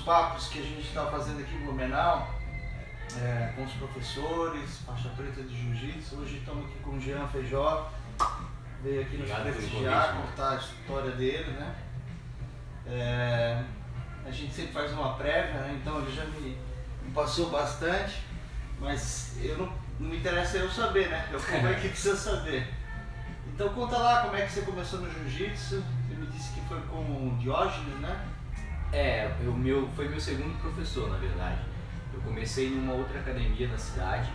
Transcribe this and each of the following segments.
papos que a gente está fazendo aqui em Blumenau, é, com os professores, faixa preta de jiu-jitsu. Hoje estamos aqui com o Jean Feijó, veio aqui nos prestigiar, contar a história dele, né? É, a gente sempre faz uma prévia, né? então ele já me, me passou bastante, mas eu não, não me interessa eu saber, né? Eu como é que precisa saber. Então conta lá como é que você começou no jiu-jitsu. Você me disse que foi com o Diógenes, né? É, o meu, foi meu segundo professor, na verdade. Eu comecei numa outra academia na cidade,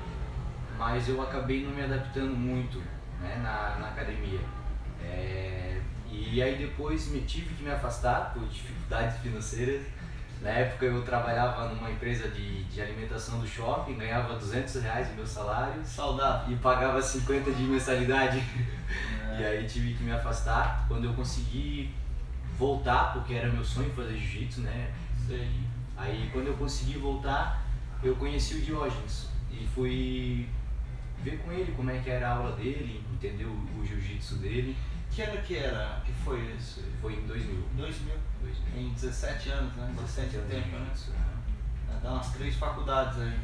mas eu acabei não me adaptando muito né, na, na academia. É, e aí depois me tive que me afastar por dificuldades financeiras. Na época eu trabalhava numa empresa de, de alimentação do shopping, ganhava 200 reais o meu salário Saudável. e pagava 50 de mensalidade. E aí tive que me afastar. Quando eu consegui voltar, porque era meu sonho fazer jiu-jitsu, né? Sei. Aí quando eu consegui voltar, eu conheci o Diógenes e fui ver com ele como é que era a aula dele, entender o, jiu-jitsu dele. Que ano que era? Que foi isso? Foi em 2000. 2000. 2000. Em 17 anos, né? 17 anos tempo, né? né? Dá umas três faculdades aí.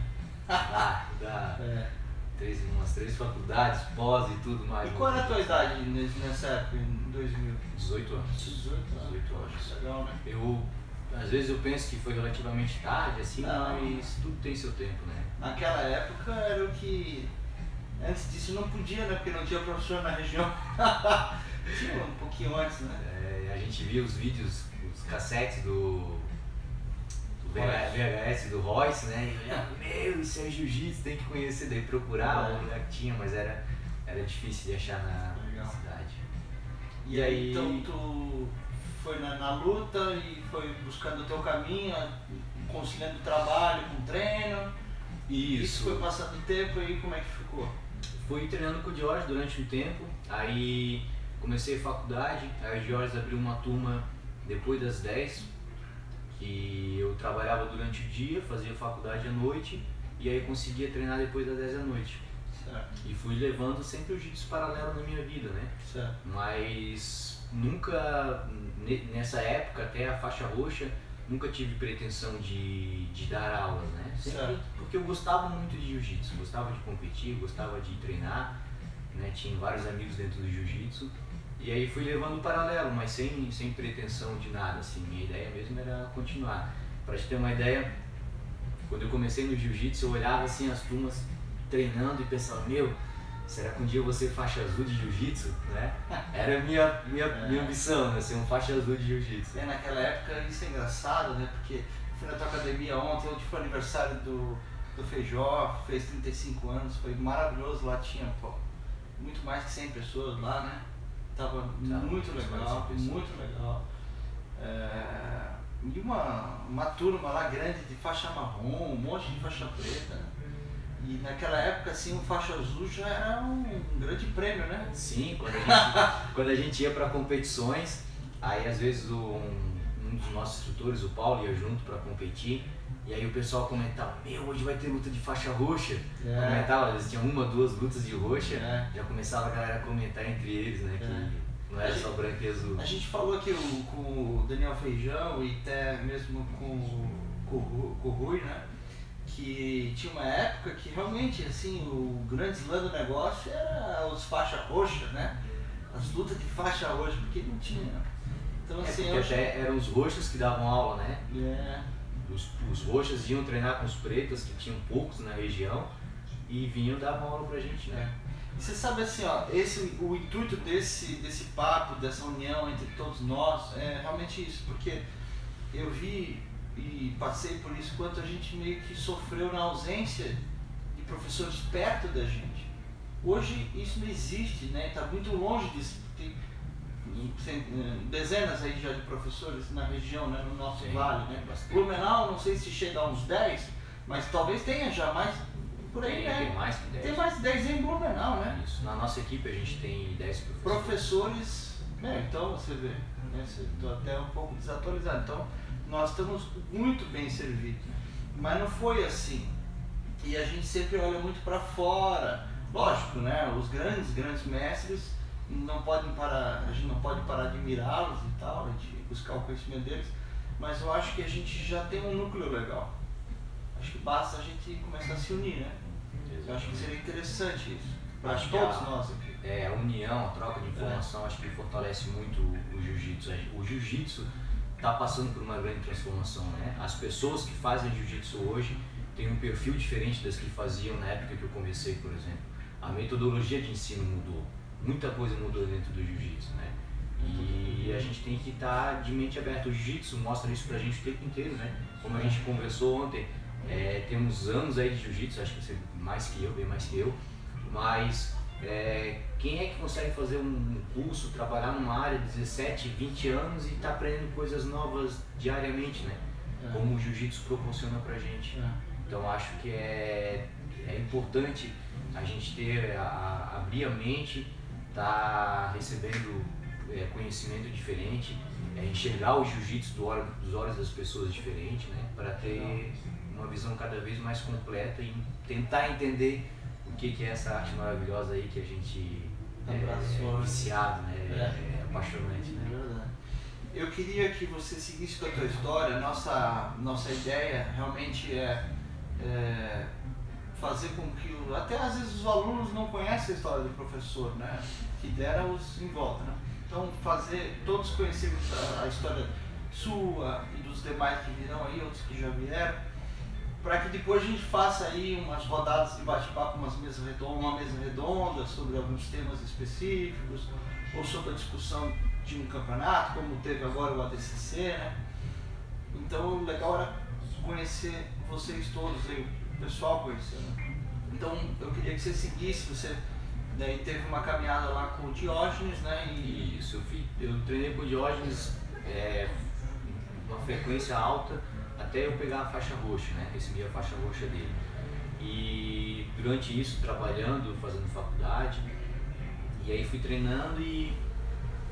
Dá, dá É. três, umas três faculdades, pós e tudo mais. E qual era a tua idade nessa época, 2000? 18 anos. 18 anos. 18 anos. Poxa, legal, né? Eu, às vezes eu penso que foi relativamente tarde, assim, Não. mas tudo tem seu tempo, né? Naquela época era o que. Antes disso não podia, né? Porque não tinha professor na região. tinha um pouquinho antes, né? É, a gente via os vídeos, os cassetes do, do VH VHS do Royce, né? E olhava, meu, isso é jiu-jitsu, tem que conhecer, daí procurava É. onde tinha, mas era, era difícil de achar na, Legal. na cidade. E aí, então tu foi na, na luta e foi buscando o teu caminho, conciliando trabalho com treino. Isso foi passando o tempo e como é que ficou? Fui treinando com o Diógenes durante um tempo, aí comecei a faculdade, aí o Diógenes abriu uma turma depois das 10, que eu trabalhava durante o dia, fazia faculdade à noite, e aí conseguia treinar depois das 10 da noite. Certo, E fui levando sempre o jiu-jitsu paralelo na minha vida, né? certo. Mas nunca, ne- nessa época, até a faixa roxa, nunca tive pretensão de, de dar aulas, né? Sempre Certo. porque eu gostava muito de jiu-jitsu, gostava de competir, gostava de treinar, né? Tinha vários amigos dentro do jiu-jitsu. E aí fui levando o paralelo, mas sem, sem pretensão de nada, assim. Minha ideia mesmo era continuar. Pra te ter uma ideia, quando eu comecei no jiu-jitsu, eu olhava assim as turmas treinando e pensava, meu, será que um dia eu vou ser faixa azul de jiu-jitsu, né? Era minha, minha, É. minha ambição, né? Ser um faixa azul de jiu-jitsu. É, naquela época isso é engraçado, né? Porque fui na tua academia ontem, ontem foi aniversário do, do Feijó, fez 35 anos, foi maravilhoso, lá tinha pô, muito mais que 100 pessoas lá, né? Tava muito de legal, 100 pessoas. muito legal. É, e uma, uma turma lá grande de faixa marrom, um monte de faixa preta. né? E naquela época, assim, o faixa azul já era um grande prêmio, né? Sim, quando a gente, quando a gente ia para competições, aí às vezes o- um, um dos nossos instrutores, o Paulo, ia junto para competir, e aí o pessoal comentava, meu, hoje vai ter luta de faixa roxa. É. Comentava, às vezes tinha uma, duas lutas de roxa, É. já começava a galera a comentar entre eles, né, que não era só branco e azul. A gente falou aqui o- com o Daniel Feijão e até mesmo com, com o Rui, né? Que tinha uma época que realmente assim, o grande slam do negócio era os faixa roxa, né? As lutas de faixa roxa, porque não tinha. Então É assim, porque eu até eram os roxos que davam aula, né? É, Os, os roxos iam treinar com os pretos, que tinham poucos na região, e vinham dar aula pra gente, é. né? E você sabe assim, ó, esse, o intuito desse, desse papo, dessa união entre todos nós é realmente isso, porque eu vi e passei por isso quanto a gente meio que sofreu na ausência de professores perto da gente. Hoje isso não existe, né? Está muito longe disso. Tem cen- eh, dezenas aí já de professores na região, né? no nosso Tem, vale. Né? bastante. Blumenau, não sei se chega a uns 10, mas talvez tenha já mais por aí, Tem, né? tem mais que 10. Tem mais de 10 em Blumenau, né? Isso. Na nossa equipe a gente tem 10 professores. Professores, né? Então você vê, né? Estou até um pouco desatualizado. Então nós estamos muito bem servidos. Mas não foi assim. E a gente sempre olha muito para fora. Lógico, né? Os grandes, grandes mestres não podem parar, a gente não pode parar de admirá-los e tal, de buscar o conhecimento deles. mas eu acho que a gente já tem um núcleo legal. Acho que basta a gente começar a se unir, né? Eu acho que seria interessante isso. Para todos a, nós aqui. É, a união, a troca de informação, é. acho que fortalece muito o jiu-jitsu. O jiu-jitsu está passando por uma grande transformação, né? As pessoas que fazem jiu-jitsu hoje têm um perfil diferente das que faziam na época que eu comecei, por exemplo. A metodologia de ensino mudou. Muita coisa mudou dentro do jiu-jitsu, né? E a gente tem que estar tá de mente aberta. O jiu-jitsu mostra isso pra gente o tempo inteiro, né? Como a gente conversou ontem, é, temos anos aí de jiu-jitsu, acho que você mais que eu, bem mais que eu, mas é, quem é que consegue fazer um curso, trabalhar numa área de 17, 20 anos e está aprendendo coisas novas diariamente, né? É. Como o jiu-jitsu proporciona pra gente. É. Então acho que é, é importante a gente ter, a, abrir a mente, tá recebendo é, conhecimento diferente, é, enxergar o jiu-jitsu do dos olhos das pessoas diferente, né? Para ter uma visão cada vez mais completa e tentar entender que, que é essa arte maravilhosa aí que a gente é, é viciado, né? É. é apaixonante, né? Eu queria que você seguisse com a tua história. Nossa, nossa ideia realmente é, é fazer com que, até às vezes os alunos não conhecem a história do professor, né? Que dera os em volta, né? Então fazer, todos conhecermos a, a história sua e dos demais que virão aí, outros que já vieram, para que depois a gente faça aí umas rodadas de bate-papo, umas mesas redondas, uma mesa redonda sobre alguns temas específicos, ou sobre a discussão de um campeonato, como teve agora o ADCC, né? Então o legal era conhecer vocês todos aí, o pessoal conhecer, né? Então eu queria que você seguisse, você daí teve uma caminhada lá com o Diógenes, né? E... Isso, eu, fui, eu treinei com o Diógenes é, uma frequência alta até eu pegar a faixa roxa, né? Recebi a faixa roxa dele. E durante isso, trabalhando, fazendo faculdade, e aí fui treinando e,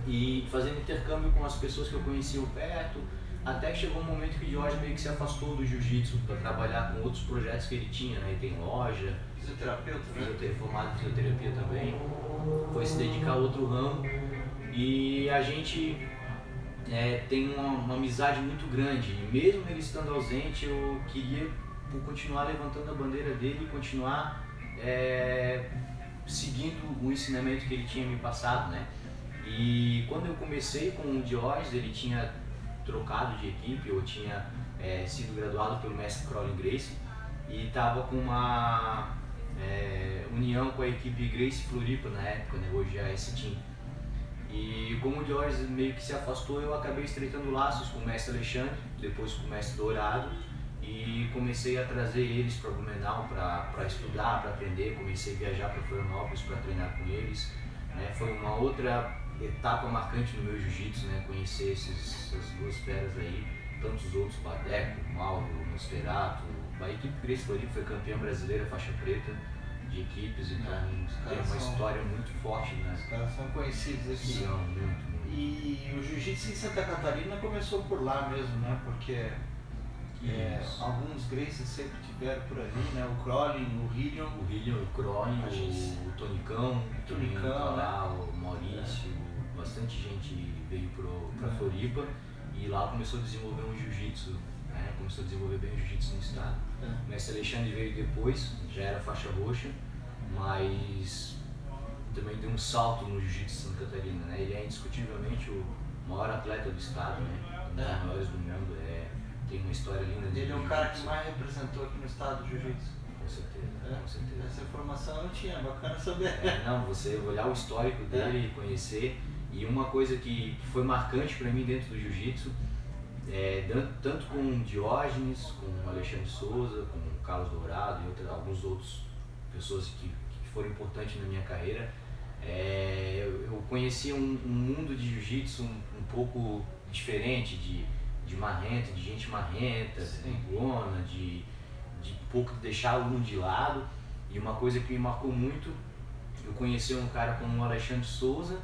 e fazendo intercâmbio com as pessoas que eu conhecia perto, até que chegou um momento que o Jorge meio que se afastou do jiu-jitsu para trabalhar com outros projetos que ele tinha, né? Ele tem loja, fisioterapeuta, né? formado em fisioterapia também, foi se dedicar a outro ramo e a gente é, tem uma, uma, amizade muito grande. E mesmo ele estando ausente, eu queria continuar levantando a bandeira dele e continuar é, seguindo o ensinamento que ele tinha me passado, né? E quando eu comecei com o Diógenes, ele tinha trocado de equipe, eu tinha é, sido graduado pelo mestre Crowley Grace e estava com uma é, união com a equipe Grace Floripa na época, né? hoje é a S-Team. E como o George meio que se afastou, eu acabei estreitando laços com o mestre Alexandre, depois com o mestre Dourado, e comecei a trazer eles para Blumenau para estudar, para aprender. Comecei a viajar para Florianópolis para treinar com eles. Né? Foi uma outra etapa marcante no meu jiu-jitsu, né? conhecer esses, essas duas feras aí, tantos outros, Badeco, Mauro, Nosferato, a equipe Grace Floripa foi campeã brasileira faixa preta de equipes, então é, tem uma são, história muito forte, né? Os caras são conhecidos aqui. São, muito, muito. E o jiu-jitsu em Santa Catarina começou por lá mesmo, né? Porque é, alguns Graces sempre tiveram por ali, né? O Crowley, o Hillion. O Hillion, o Crowley, o, o Tonicão, o Tonicão tá lá, o Maurício, é. bastante gente veio para é. Floripa e lá começou a desenvolver um jiu-jitsu, né? Começou a desenvolver bem o jiu-jitsu no estado. É. O mestre Alexandre veio depois, já era faixa roxa, mas também deu um salto no jiu-jitsu Santa Catarina, né? Ele é indiscutivelmente o maior atleta do estado, né? Um dos é. maiores do mundo, é, tem uma história linda dele. Ele é o cara que mais representou aqui no estado do jiu-jitsu. Com certeza, é. com certeza. Essa informação eu não tinha, bacana saber. É, não, você olhar o histórico dele, é. conhecer, e uma coisa que foi marcante para mim dentro do jiu-jitsu é, tanto com Diógenes, com Alexandre Souza, com Carlos Dourado e outras, alguns outros pessoas que, que foram importantes na minha carreira, é, eu, conheci um, um, mundo de jiu-jitsu um, um, pouco diferente, de, de marrenta, de gente marrenta, brigona, de, de pouco deixar o mundo de lado. E uma coisa que me marcou muito, eu conheci um cara como Alexandre Souza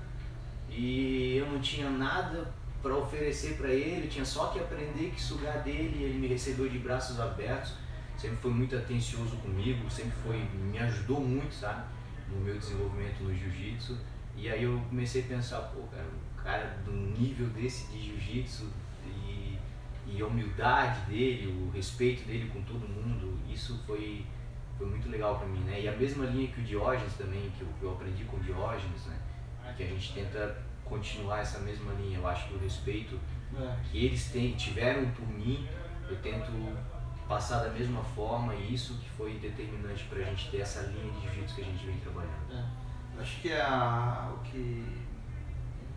e eu não tinha nada para oferecer para ele, tinha só que aprender que sugar dele, ele me recebeu de braços abertos, sempre foi muito atencioso comigo, sempre foi, me ajudou muito, sabe, no meu desenvolvimento no jiu-jitsu. E aí eu comecei a pensar, pô, cara, um cara do nível desse de jiu-jitsu e e a humildade dele, o respeito dele com todo mundo, isso foi, foi muito legal para mim, né? E a mesma linha que o Diógenes também, que eu, eu aprendi com o Diógenes, né? Que a gente tenta continuar essa mesma linha. Eu acho que o respeito é. que eles têm, tiveram por mim, eu tento passar da mesma forma e isso que foi determinante para a gente ter essa linha de jiu-jitsu que a gente vem trabalhando. É. Acho que é a, o que,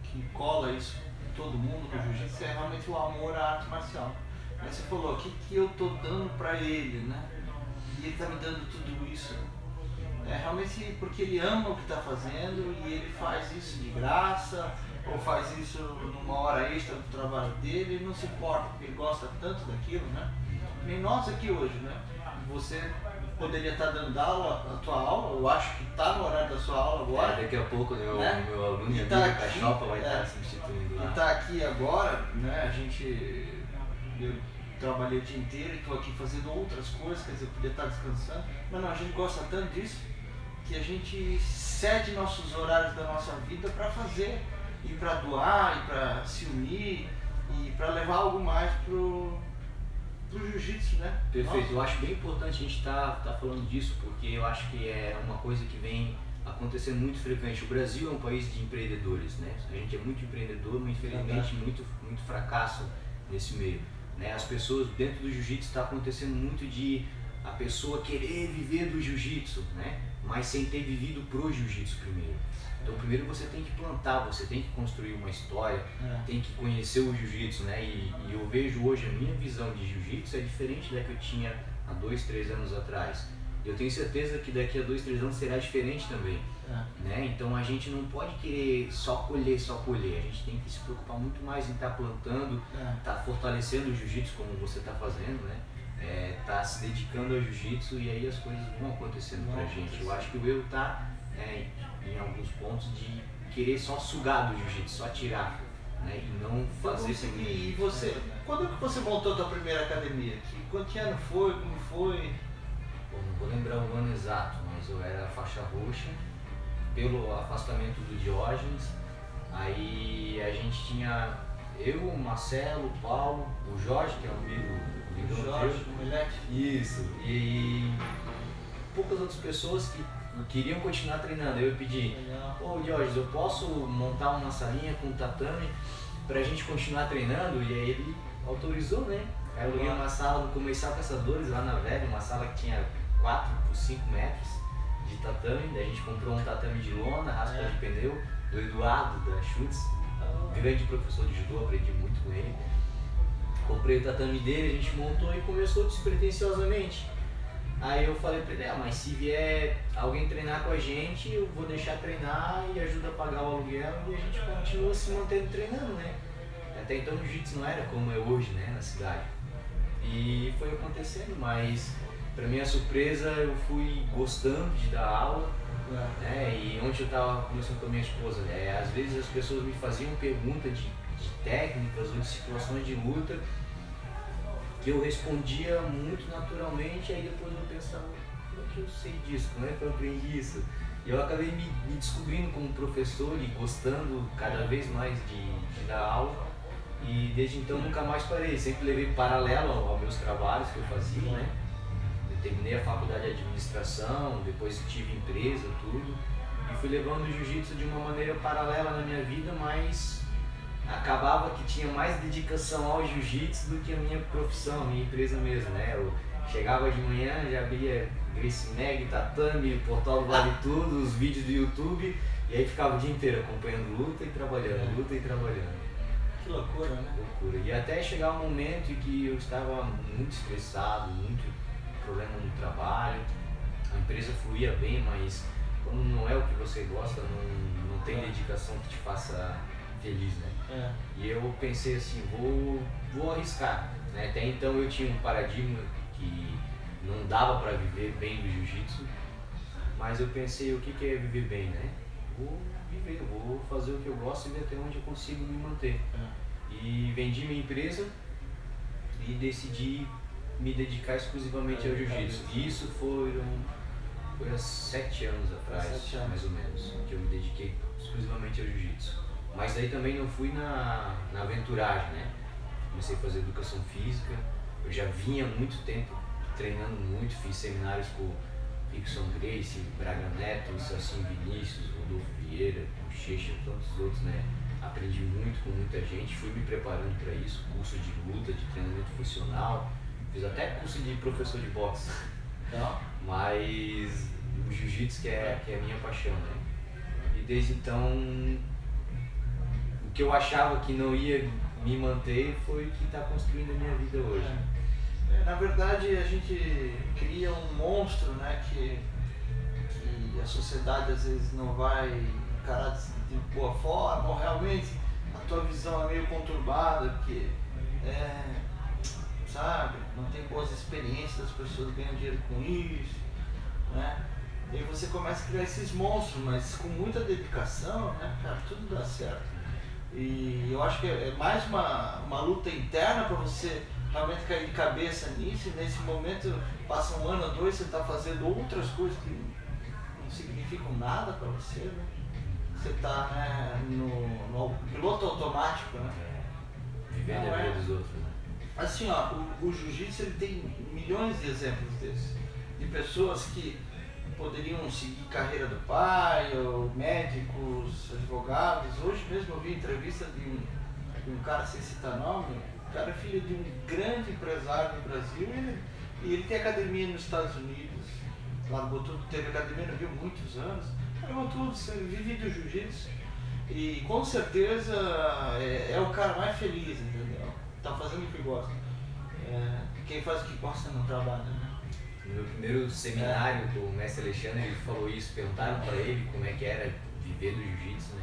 que cola isso em todo mundo no jiu-jitsu é realmente o amor à arte marcial. Aí você falou, o que, que eu tô dando para ele, né? E ele tá me dando tudo isso. É realmente porque ele ama o que está fazendo e ele faz isso de graça ou faz isso numa hora extra do trabalho dele, ele não se importa porque ele gosta tanto daquilo, né? Nem nós aqui hoje, né? Você poderia estar dando aula, a tua aula, eu acho que está no horário da sua aula agora. É, daqui a pouco meu, né? meu aluno e tá amigo aqui, Cachopa vai é, estar substituindo lá. E está aqui agora, né? A gente. Eu trabalhei o dia inteiro e estou aqui fazendo outras coisas, quer dizer, eu podia estar descansando. Mas não, a gente gosta tanto disso que a gente cede nossos horários da nossa vida para fazer e para doar e para se unir e para levar algo mais pro pro jiu-jitsu, né? Perfeito. Nossa. Eu acho bem importante a gente estar tá, tá falando disso porque eu acho que é uma coisa que vem acontecendo muito frequente. O Brasil é um país de empreendedores, né? A gente é muito empreendedor, mas infelizmente muito muito fracasso nesse meio. Né? As pessoas dentro do jiu-jitsu está acontecendo muito de a pessoa querer viver do jiu-jitsu, né? mas sem ter vivido pro jiu-jitsu primeiro. Então primeiro você tem que plantar, você tem que construir uma história, é. tem que conhecer o jiu-jitsu, né? E, e, eu vejo hoje a minha visão de jiu-jitsu é diferente da que eu tinha há dois, três anos atrás. Eu tenho certeza que daqui a dois, três anos será diferente também. É. Né? Então a gente não pode querer só colher, só colher. A gente tem que se preocupar muito mais em estar tá plantando, estar é. tá fortalecendo o jiu-jitsu como você está fazendo, né? É, tá se dedicando ao jiu-jitsu e aí as coisas vão acontecendo pra gente. Eu acho que o erro tá é, em alguns pontos de querer só sugar do jiu-jitsu, só tirar. Né, e não fazer isso E você, quando que você montou a tua primeira academia? Que, quanto ano foi? Como foi? Não vou lembrar o ano exato, mas eu era faixa roxa pelo afastamento do Diógenes. Aí a gente tinha eu, o Marcelo, o Paulo, o Jorge, que é um amigo Jorge. Isso. E poucas outras pessoas que queriam continuar treinando. Eu pedi, ô Jorge, eu posso montar uma salinha com tatame pra gente continuar treinando? E aí ele autorizou, né? Aí eu aluguei uma sala do Comercial Caçadores lá na Velha, uma sala que tinha 4 por 5 metros de tatame. Daí a gente comprou um tatame de lona, raspa é. de pneu, do Eduardo da Chutes, grande professor de judô, aprendi muito com ele. Comprei o tatame dele, a gente montou e começou despretensiosamente. Aí eu falei pra ele, ah, mas se vier alguém treinar com a gente, eu vou deixar treinar e ajuda a pagar o aluguel e a gente continua se mantendo treinando, né? Até então o jiu-jitsu não era como é hoje, né, na cidade. E foi acontecendo, mas pra minha surpresa eu fui gostando de dar aula, é. né? E ontem eu tava conversando com a minha esposa, né? Às vezes as pessoas me faziam pergunta de, de técnicas ou de situações de luta que eu respondia muito naturalmente, aí depois eu pensava, como é que eu sei disso? Como é que eu aprendi isso? E eu acabei me, me descobrindo como professor e gostando cada vez mais de, de dar aula. E desde então nunca mais parei, sempre levei paralelo aos meus trabalhos que eu fazia, né? Eu terminei a faculdade de administração, depois tive empresa, tudo. E fui levando o jiu-jitsu de uma maneira paralela na minha vida, mas acabava que tinha mais dedicação ao jiu-jitsu do que a minha profissão, a minha empresa mesmo, né? Eu chegava de manhã, já abria Grace Mag, Tatame, Portal do Vale Tudo, os vídeos do YouTube, e aí ficava o dia inteiro acompanhando luta e trabalhando, luta e trabalhando. Que loucura, né? Loucura. E até chegar um momento em que eu estava muito estressado, muito problema no trabalho, a empresa fluía bem, mas como não é o que você gosta, não, não tem é. dedicação que te faça feliz, né? É. E eu pensei assim, vou, vou arriscar. Né? Até então eu tinha um paradigma que não dava para viver bem do jiu-jitsu, mas eu pensei o que, que é viver bem, né? Vou viver, vou fazer o que eu gosto e ver até onde eu consigo me manter. É. E vendi minha empresa e decidi me dedicar exclusivamente é, ao jiu-jitsu. Isso foram foi há sete anos atrás, sete anos. mais ou menos, que eu me dediquei exclusivamente ao jiu-jitsu. Mas daí também não fui na, na aventuragem, né? comecei a fazer educação física. Eu já vinha há muito tempo treinando muito, fiz seminários com Rickson Grace, Braga Neto, Celcinho Vinícius, Rodolfo Vieira, Bochecha e tantos outros, né? Aprendi muito com muita gente, fui me preparando para isso, curso de luta, de treinamento funcional, fiz até curso de professor de boxe. Não. Mas o jiu-jitsu que é, que é a minha paixão, né? E desde então, que eu achava que não ia me manter foi o que está construindo a minha vida hoje. É. Na verdade, a gente cria um monstro, né? Que, que a sociedade às vezes não vai encarar de boa forma, ou realmente a tua visão é meio conturbada, porque é, sabe, não tem boas experiências, as pessoas ganham dinheiro com isso, né? E você começa a criar esses monstros, mas com muita dedicação, né, cara, tudo dá certo. E eu acho que é mais uma, uma luta interna para você realmente cair de cabeça nisso, e nesse momento passa um ano ou dois, você está fazendo outras coisas que não significam nada para você, né? Você está né, no, no, piloto automático, né? É, vivendo a vida é. dos outros, né? Assim, ó, o, o jiu-jitsu tem milhões de exemplos desses. De pessoas que poderiam seguir carreira do pai, ou médicos, advogados. Hoje mesmo eu vi entrevista de um, de um cara sem citar nome, o cara é filho de um grande empresário no Brasil e ele, e ele tem academia nos Estados Unidos, largou tudo, teve academia no Rio muitos anos, largou tudo, vive do jiu-jitsu. E com certeza é, é, o cara mais feliz, entendeu? Tá fazendo o que gosta. É, quem faz o que gosta não trabalha, né? No meu primeiro seminário com o mestre Alexandre, ele falou isso, perguntaram para ele como é que era viver do jiu-jitsu, né?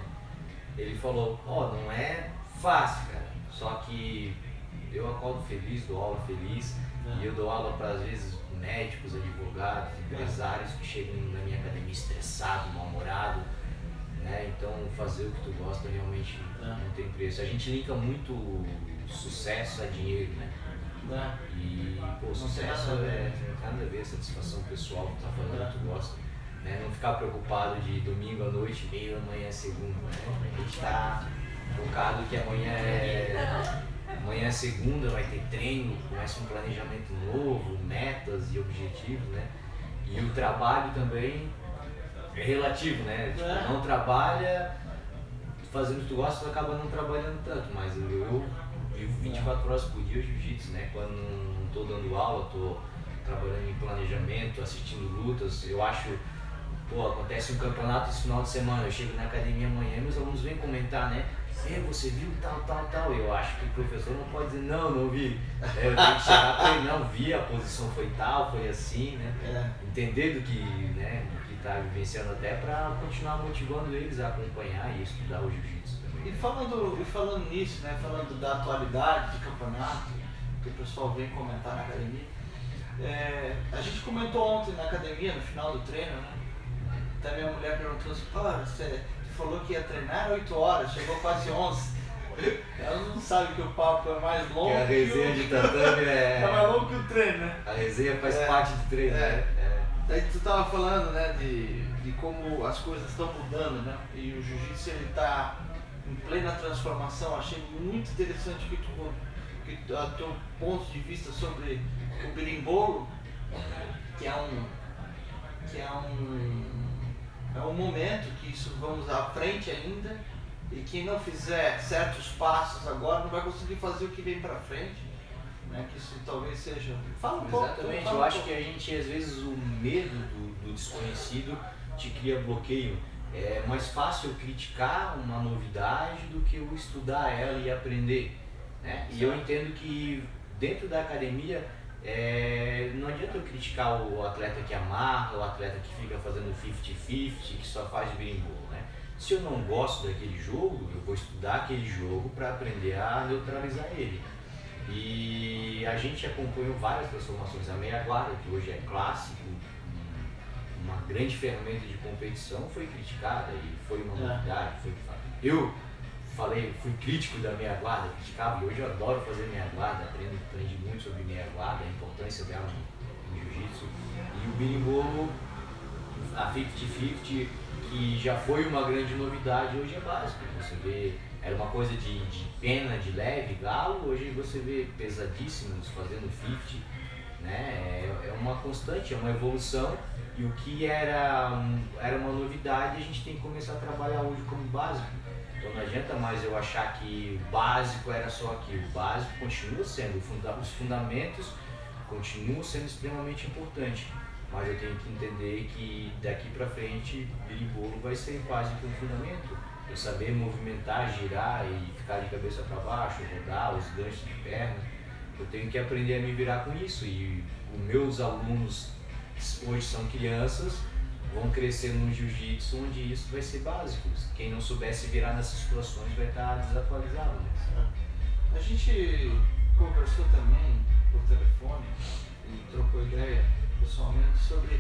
Ele falou, ó, oh, não é fácil, cara, só que eu acordo feliz, dou aula feliz, é. e eu dou aula para, às vezes, médicos, advogados, empresários que chegam na minha academia estressado, mal-humorado, né? Então, fazer o que tu gosta realmente é. não tem preço. A gente linka muito sucesso a dinheiro, né? É. E, pô, sucesso é, nada a ver, satisfação pessoal, tá falando é. que tu gosta. Né? Não ficar preocupado de domingo à noite, meio amanhã é segunda. Né? A gente tá focado que amanhã é. Amanhã é segunda, vai ter treino, começa um planejamento novo, metas e objetivos, né? E o trabalho também é relativo, né? Tipo, é. não trabalha fazendo o que tu gosta, tu acaba não trabalhando tanto, mas eu vivo 24 horas por dia jiu-jitsu, né? Quando não estou dando aula, estou trabalhando em planejamento, assistindo lutas. Eu acho, pô, acontece um campeonato esse final de semana, eu chego na academia amanhã e meus alunos vêm comentar, né? É, você viu tal, tal, tal. Eu acho que o professor não pode dizer, não, não vi. É, eu tenho que chegar para ele, não, vi, a posição foi tal, foi assim, né? É. Entender do que, né, do que está vivenciando até para continuar motivando eles a acompanhar e estudar o jiu-jitsu. E falando, e falando nisso, né, falando da atualidade de campeonato, que o pessoal vem comentar na academia, é, a gente comentou ontem na academia, no final do treino, né? Até minha mulher perguntou assim, pô, você falou que ia treinar 8 horas, chegou quase 11. Ela não sabe que o papo é mais longo. Que a resenha que o... de tatame é. é mais longo que o treino, né? A resenha faz é, parte do treino, é, né? É. Daí tu tava falando, né, de, de como as coisas estão mudando, né? E o jiu-jitsu ele tá em plena transformação. Achei muito interessante que tu, que tu, teu ponto de vista sobre o berimbolo, que é um que é um é um momento que isso vamos à frente ainda e quem não fizer certos passos agora não vai conseguir fazer o que vem para frente. Né? Que isso talvez seja. Fala um pouco. Exatamente, fala eu um acho pouco. que a gente, às vezes, o medo do, do desconhecido te cria bloqueio é mais fácil criticar uma novidade do que eu estudar ela e aprender. Né? E eu entendo que dentro da academia é, não adianta eu criticar o atleta que amarra, o atleta que fica fazendo 50-50, que só faz berimbolo. Né? Se eu não gosto daquele jogo, eu vou estudar aquele jogo para aprender a neutralizar ele. E a gente acompanhou várias transformações. A meia guarda, que hoje é clássico, uma grande ferramenta de competição foi criticada e foi uma é. novidade. Foi, eu falei, fui crítico da meia guarda, criticava e hoje eu adoro fazer meia guarda, aprendo, aprendi muito sobre meia guarda, a importância dela no, jiu-jitsu. E o berimbolo a 50-50, que já foi uma grande novidade, hoje é básico. Você vê, era uma coisa de, de pena, de leve, galo, hoje você vê pesadíssimos fazendo 50, né? É, é uma constante, é uma evolução e o que era, um, era uma novidade a gente tem que começar a trabalhar hoje como básico. Então não adianta mais eu achar que o básico era só aquilo. O básico continua sendo, os fundamentos continuam sendo extremamente importantes. Mas eu tenho que entender que daqui para frente, bolo vai ser quase que um fundamento. Eu saber movimentar, girar e ficar de cabeça para baixo, rodar os ganchos de perna. Eu tenho que aprender a me virar com isso. E os meus alunos hoje são crianças, vão crescer no jiu-jitsu onde isso vai ser básico. Quem não soubesse virar nessas situações vai estar desatualizado. Né? A gente conversou também por telefone e trocou ideia pessoalmente sobre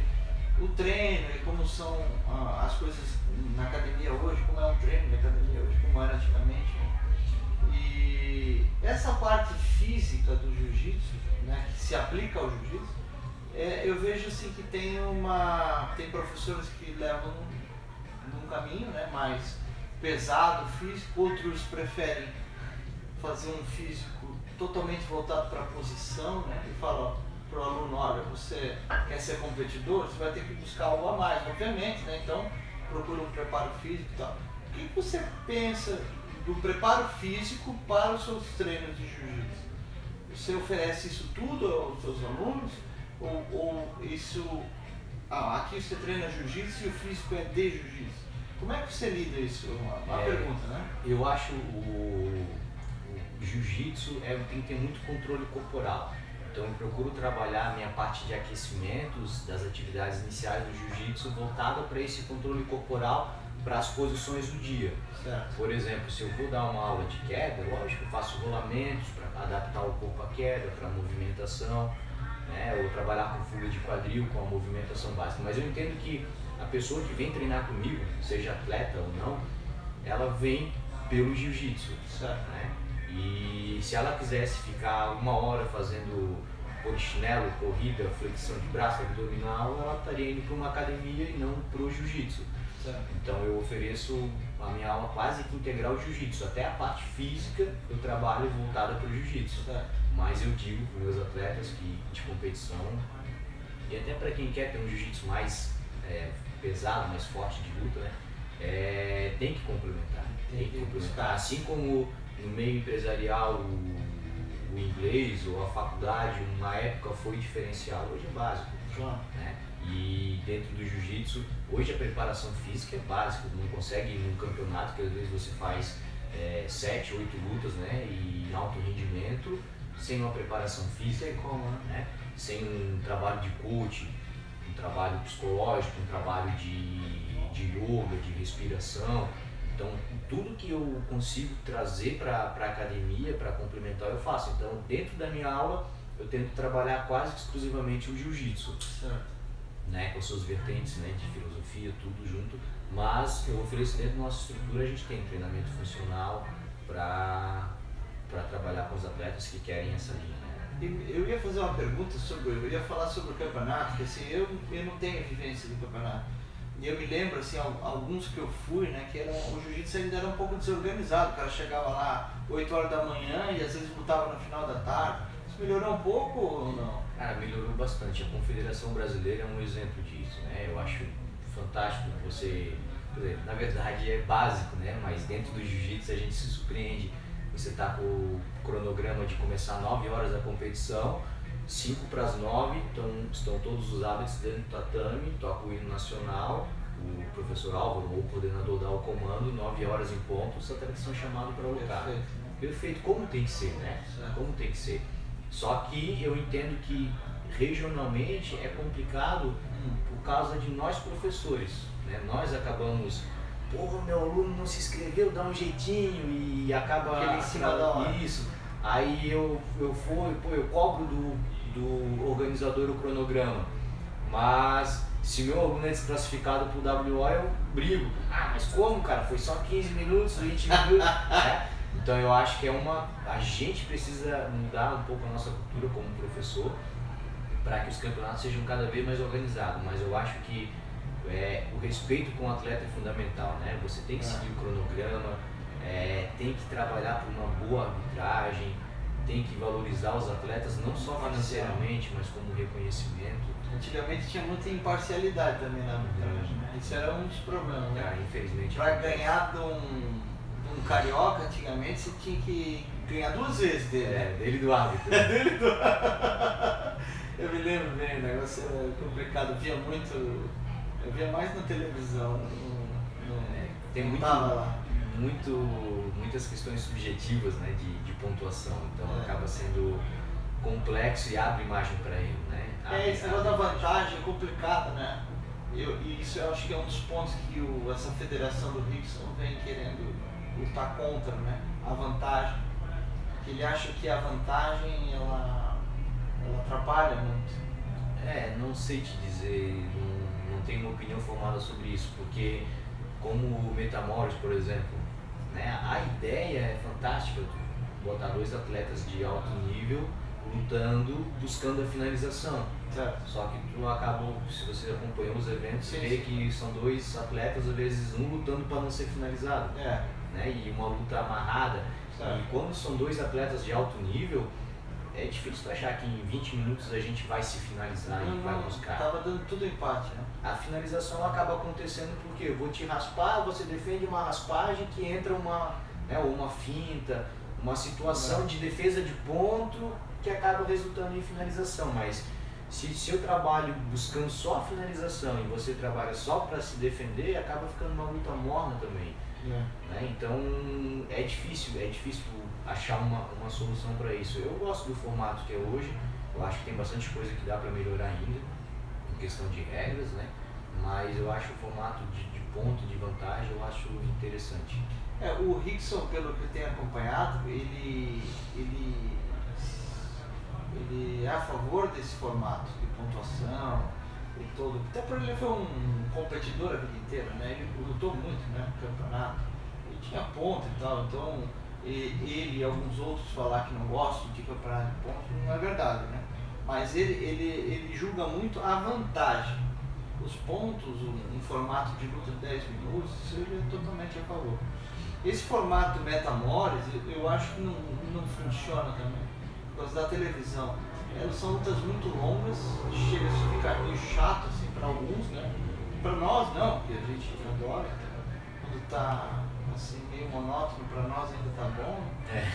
o treino e como são ah, as coisas na academia hoje, como é um treino de academia hoje, como era antigamente. Né? E essa parte física do jiu-jitsu, né, que se aplica ao jiu-jitsu, é, eu vejo assim que tem uma. tem professores que levam num caminho né, mais pesado, físico, outros preferem fazer um físico totalmente voltado para a posição, né? E fala para o aluno, olha, você quer ser competidor, você vai ter que buscar algo a mais, obviamente, né? Então procura um preparo físico e tal. O que você pensa do preparo físico para os seus treinos de jiu-jitsu? Você oferece isso tudo aos seus alunos? Ou, ou isso. Ah, aqui você treina jiu-jitsu e o físico é de jiu-jitsu. Como é que você lida isso? Uma, uma é, pergunta, né? Eu acho o, o jiu-jitsu é, tem que ter muito controle corporal. Então eu procuro trabalhar a minha parte de aquecimentos das atividades iniciais do jiu-jitsu voltada para esse controle corporal para as posições do dia. Certo. Por exemplo, se eu vou dar uma aula de queda, lógico, eu faço rolamentos para adaptar o corpo à queda, para movimentação né? ou trabalhar com fuga de quadril, com a movimentação básica. Mas eu entendo que a pessoa que vem treinar comigo, seja atleta ou não, ela vem pelo jiu-jitsu. Né? E se ela quisesse ficar uma hora fazendo polichinelo, corrida, flexão de braço, abdominal, ela estaria indo para uma academia e não para o jiu-jitsu. Então eu ofereço a minha aula quase que integral jiu-jitsu, até a parte física eu trabalho voltada para o jiu-jitsu. Mas eu digo para meus atletas que de competição, e até para quem quer ter um jiu-jitsu mais é, pesado, mais forte de luta, né? É, tem que complementar. Tem que complementar. Assim como no meio empresarial o, o inglês ou a faculdade, uma época foi diferencial, hoje é básico. Claro. Né? E dentro do jiu-jitsu, hoje a preparação física é básica, não consegue ir num campeonato que às vezes você faz é, sete, oito lutas né, e alto rendimento sem uma preparação física, como, né? sem um trabalho de coach, um trabalho psicológico, um trabalho de, de yoga, de respiração. Então, tudo que eu consigo trazer para a academia, para complementar, eu faço. Então, dentro da minha aula, eu tento trabalhar quase exclusivamente o jiu-jitsu. Né, com suas vertentes né, de filosofia, tudo junto. Mas eu ofereço dentro da nossa estrutura, a gente tem treinamento funcional para trabalhar com os atletas que querem essa linha. Né? Eu ia fazer uma pergunta sobre, eu ia falar sobre o campeonato, porque assim, eu, eu não tenho vivência do campeonato. E eu me lembro, assim, alguns que eu fui, né, que eram, o jiu-jitsu ainda era um pouco desorganizado, o cara chegava lá 8 horas da manhã e às vezes lutava no final da tarde. Isso melhorou um pouco ou não? Cara, melhorou bastante. A Confederação Brasileira é um exemplo disso, né? Eu acho fantástico você, na verdade é básico, né? Mas dentro do jiu-jitsu a gente se surpreende você está com o cronograma de começar 9 horas a competição, 5 para as 9, então estão todos os hábitos dentro do tatame, toca o hino nacional, o professor Álvaro ou o coordenador dá o comando, 9 horas em ponto, os atletas são chamados para lutar. Perfeito. Perfeito, como tem que ser, né? Como tem que ser. Só que eu entendo que regionalmente é complicado por causa de nós professores. Né? Nós acabamos porra, meu aluno não se inscreveu, dá um jeitinho e acaba. Aquele em cima da hora. Isso. Aí eu, eu fui, pô, eu cobro do, do organizador o cronograma. Mas se meu aluno é desclassificado pro WO, eu brigo. Ah, mas como, cara? Foi só 15 minutos, 20 minutos. né? Então eu acho que é uma. A gente precisa mudar um pouco a nossa cultura como professor para que os campeonatos sejam cada vez mais organizados. Mas eu acho que é, o respeito com o atleta é fundamental, né? Você tem que É. seguir o cronograma, é, tem que trabalhar por uma boa arbitragem, tem que valorizar os atletas não só financeiramente, mas como reconhecimento. Antigamente tinha muita imparcialidade também na arbitragem, né? Isso era um dos problemas, né? Ah, infelizmente. Para ganhar de um, um carioca, antigamente, você tinha que ganhar duas vezes dele. né? É, dele do árbitro. Dele do- Eu me lembro bem, o negócio era complicado. Eu via muito. Eu via mais na televisão. No, no, É, tem muito, lá. muito, muitas questões subjetivas né, de, de pontuação, então É. acaba sendo complexo e abre margem para erro. Né? É, Abre- esse negócio da vantagem é complicado, né? Eu, e isso eu acho que é um dos pontos que o, essa federação do Rickson vem querendo lutar contra, né? A vantagem. Que ele acha que a vantagem ela, ela atrapalha muito. É, não sei te dizer, não, não tenho uma opinião formada sobre isso, porque como o Metamoros, por exemplo, né, a ideia é fantástica, botar dois atletas de alto nível lutando, buscando a finalização. Certo. Só que tu acaba, se você acompanhou os eventos, Sim, vê que são dois atletas, às vezes um lutando para não ser finalizado, É, né? E uma luta amarrada. certo. E quando são dois atletas de alto nível, é difícil achar que em 20 minutos a gente vai se finalizar Não, e vai buscar. Tava dando tudo empate, né? A finalização acaba acontecendo porque eu vou te raspar, você defende uma raspagem que entra uma, né, uma finta, uma situação de defesa de ponto que acaba resultando em finalização. Mas se, se eu trabalho buscando só a finalização e você trabalha só para se defender, acaba ficando uma luta morna também. Né? Então é difícil, é difícil achar uma, uma solução para isso. Eu gosto do formato que é hoje, eu acho que tem bastante coisa que dá para melhorar ainda, em questão de regras, né? Mas eu acho o formato de, de ponto, de vantagem, eu acho interessante. É, o Rickson, pelo que eu tenho acompanhado, ele, ele, ele é a favor desse formato de pontuação todo. Até porque ele foi um competidor a vida inteira, né? Ele lutou muito né, no campeonato. Ele tinha ponto e tal, então ele e alguns outros falar que não gostam de campeonato de pontos não é verdade, né? Mas ele, ele, ele julga muito a vantagem. Os pontos, um, um formato de luta de 10 minutos, isso ele é totalmente a favor. Esse formato Metamores, eu, eu acho que não, não funciona também, por causa da televisão. Elas são lutas muito longas, chega a ficar meio chato assim para alguns, né? Para nós não, porque a gente adora. Quando tá assim meio monótono, para nós ainda tá bom. É.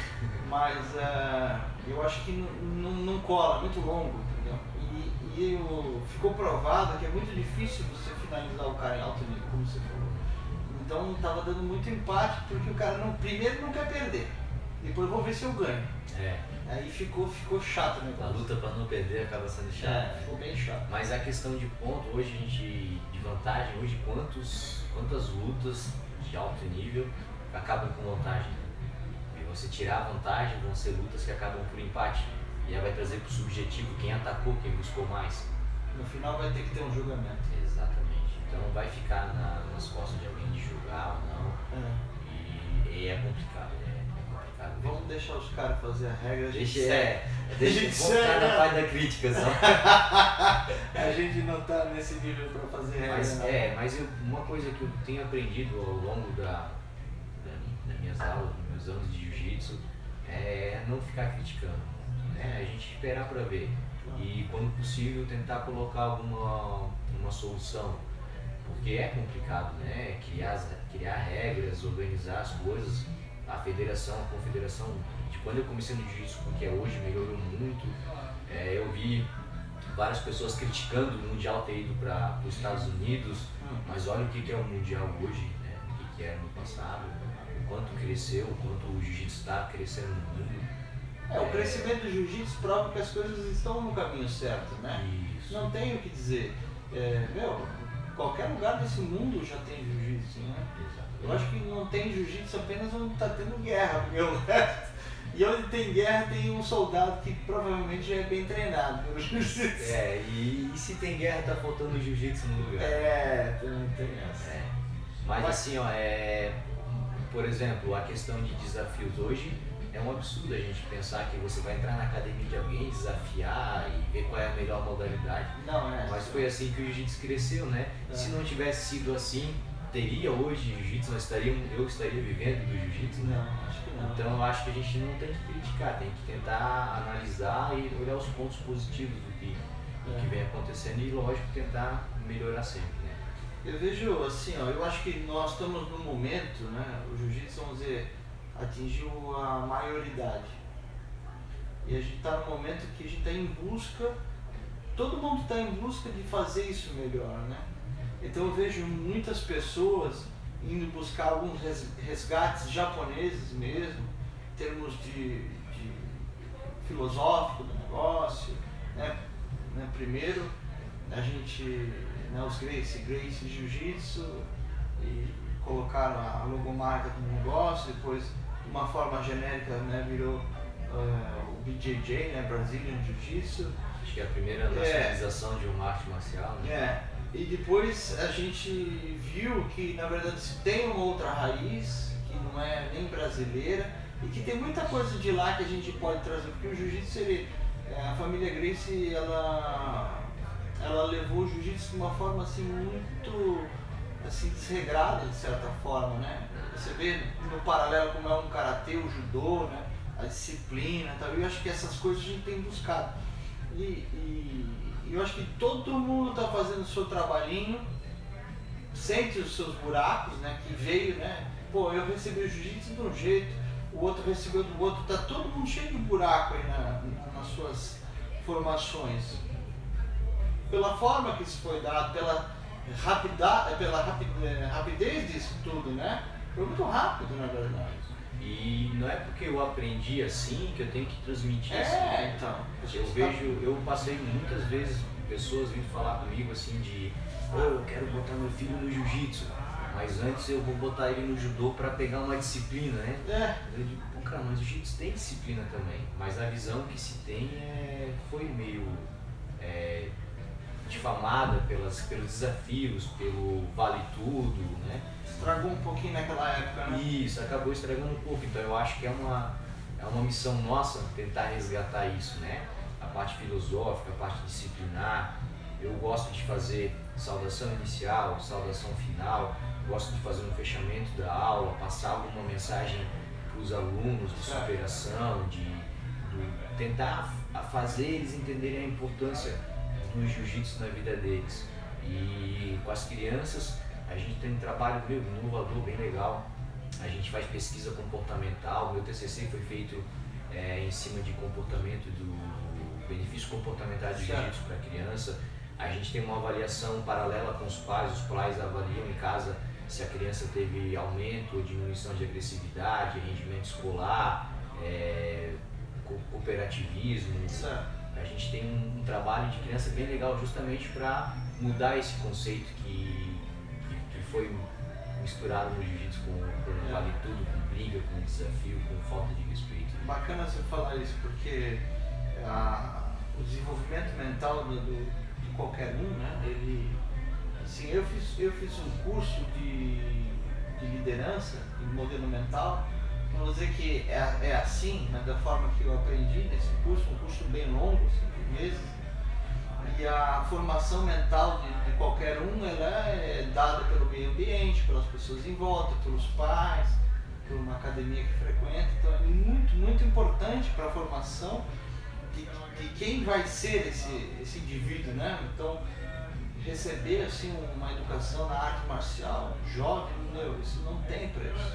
Mas eh, eu acho que não, não, não cola, é muito longo, entendeu? E, e eu- ficou provado que é muito difícil você finalizar o cara em alto nível, como você falou. Então tava dando muito empate porque o cara não, primeiro não quer perder. Depois vou ver se eu ganho. É, Aí ficou, ficou chato o a negócio. luta para não perder acaba sendo chata. É, ficou bem chato. Mas a questão de ponto, hoje a gente, de vantagem, hoje quantos, quantas lutas de alto nível acabam com vantagem? E você tirar a vantagem, vão ser lutas que acabam por empate. E aí vai trazer pro subjetivo quem atacou, quem buscou mais. No final vai ter que ter um julgamento. Exatamente. Então vai ficar na- nas costas de alguém de julgar ou não. É. E, e é complicado, Vamos deixar os caras fazer a regra, a gente Deixa, é, deixa, gente vamos ficar segue, na parte da crítica só. A gente não tá nesse nível para fazer regra. Mas, não. é, mas eu- uma coisa que eu tenho aprendido ao longo da, da- das minhas aulas, dos meus anos de jiu-jitsu, é não ficar criticando. Né? A gente esperar para ver. E quando possível tentar colocar alguma uma solução. Porque é complicado, né? Criar, criar regras, organizar as coisas. A federação, a confederação, de quando eu comecei no jiu-jitsu, porque é hoje melhorou muito, é, eu vi várias pessoas criticando o Mundial ter ido para os Estados Unidos, mas olha o que que é o Mundial hoje, né? o que, que era no passado, o quanto cresceu, o quanto o jiu-jitsu está crescendo no mundo. É, o crescimento do jiu-jitsu prova que as coisas estão no caminho certo, né? Isso. Não tem o que dizer. É, meu, qualquer lugar desse mundo já tem jiu-jitsu, né? Eu acho que não tem jiu-jitsu apenas onde está tendo guerra, porque o resto. E onde tem guerra tem um soldado que provavelmente já é bem treinado pelo jiu-jitsu. É, e, e se tem guerra, tá faltando jiu-jitsu no lugar. É, também tem essa. É. Mas assim, ó, é, por exemplo, a questão de desafios hoje, é um absurdo a gente pensar que você vai entrar na academia de alguém, desafiar e ver qual é a melhor modalidade. Não, é. Mas foi assim que o jiu-jitsu cresceu, né? É. Se não tivesse sido assim, teria hoje jiu-jitsu, nós estaríamos, eu estaria vivendo do jiu-jitsu, né? Não, acho que não. Então eu acho que a gente não tem que criticar, tem que tentar analisar e olhar os pontos positivos do que, do É. que vem acontecendo e, lógico, tentar melhorar sempre, né? Eu vejo assim, ó, eu acho que nós estamos num momento, né? O jiu-jitsu, vamos dizer, atingiu a maioridade. E a gente está num momento que a gente está em busca, todo mundo está em busca de fazer isso melhor, né? Então eu vejo muitas pessoas indo buscar alguns res- resgates japoneses mesmo, em termos de, de filosófico do negócio, né? né? Primeiro, a gente, né, os Grace, Grace Jiu-Jitsu, e colocaram a logomarca do negócio, depois, de uma forma genérica, né, virou eh, o BJJ, né, Brazilian Jiu-Jitsu, Acho que é a primeira nacionalização de uma arte marcial, né? é, e depois a gente viu que na verdade tem uma outra raiz, que não é nem brasileira, e que tem muita coisa de lá que a gente pode trazer, porque o jiu-jitsu, ele, é, a família Gracie, ela, ela levou o jiu-jitsu de uma forma assim muito assim, desregrada de certa forma, né? Você vê no paralelo como é um karatê, o judô, né? A disciplina e tal, e eu acho que essas coisas a gente tem buscado. E- e eu acho que todo mundo está fazendo o seu trabalhinho, sente os seus buracos, né? Que veio, né? Pô, eu recebi o jiu-jitsu de um jeito, o outro recebeu do outro, tá todo mundo cheio de buraco aí na- na- nas suas formações. Pela forma que isso foi dado, pela, rapida, pela rapi- rapidez disso tudo, né? Foi muito rápido, na verdade. E não é porque eu aprendi assim que eu tenho que transmitir assim. É, então. Eu vejo, eu passei muitas vezes pessoas vindo falar comigo assim de "Ô, eu quero botar meu filho no jiu-jitsu, mas antes eu vou botar ele no judô para pegar uma disciplina, né? É, Eu digo, pô, cara, mas o jiu-jitsu tem disciplina também, mas a visão que se tem é, foi meio é, difamada pelas, pelos desafios, pelo vale tudo, né? Estragou um pouquinho naquela época, né? Isso, acabou estragando um pouco. Então eu acho que é uma, é uma missão nossa tentar resgatar isso, né? A parte filosófica, a parte disciplinar. Eu gosto de fazer saudação inicial, saudação final, gosto de fazer um fechamento da aula, passar alguma mensagem para os alunos de superação, de, do- tentar a fazer eles entenderem a importância do jiu-jitsu na vida deles. E com as crianças, a gente tem um trabalho meu, inovador, bem legal. A gente faz pesquisa comportamental. Meu TCC foi feito é, em cima de comportamento do benefício comportamental do Certo. jiu-jitsu para a criança. A gente tem uma avaliação paralela com os pais. Os pais avaliam em casa se a criança teve aumento ou diminuição de agressividade, rendimento escolar, é, co- cooperativismo. Certo. A gente tem um, um trabalho de criança bem legal justamente para mudar esse conceito que foi misturado no jiu-jitsu com, com É. vale tudo, com briga, com desafio, com falta de respeito. Bacana você falar isso, porque a- o desenvolvimento mental do, do- de qualquer um, né? Ele, assim, eu fiz, eu fiz um curso de, de liderança em modelo mental. Não vou dizer que é, é assim, né, da forma que eu aprendi nesse curso, um curso bem longo, cinco meses. E a formação mental de, de qualquer um ela é dada pelo meio ambiente, pelas pessoas em volta, pelos pais, por uma academia que frequenta. Então é muito, muito importante para a formação de, de quem vai ser esse, esse indivíduo, né? Então receber assim uma educação na arte marcial jovem, meu, isso não tem preço.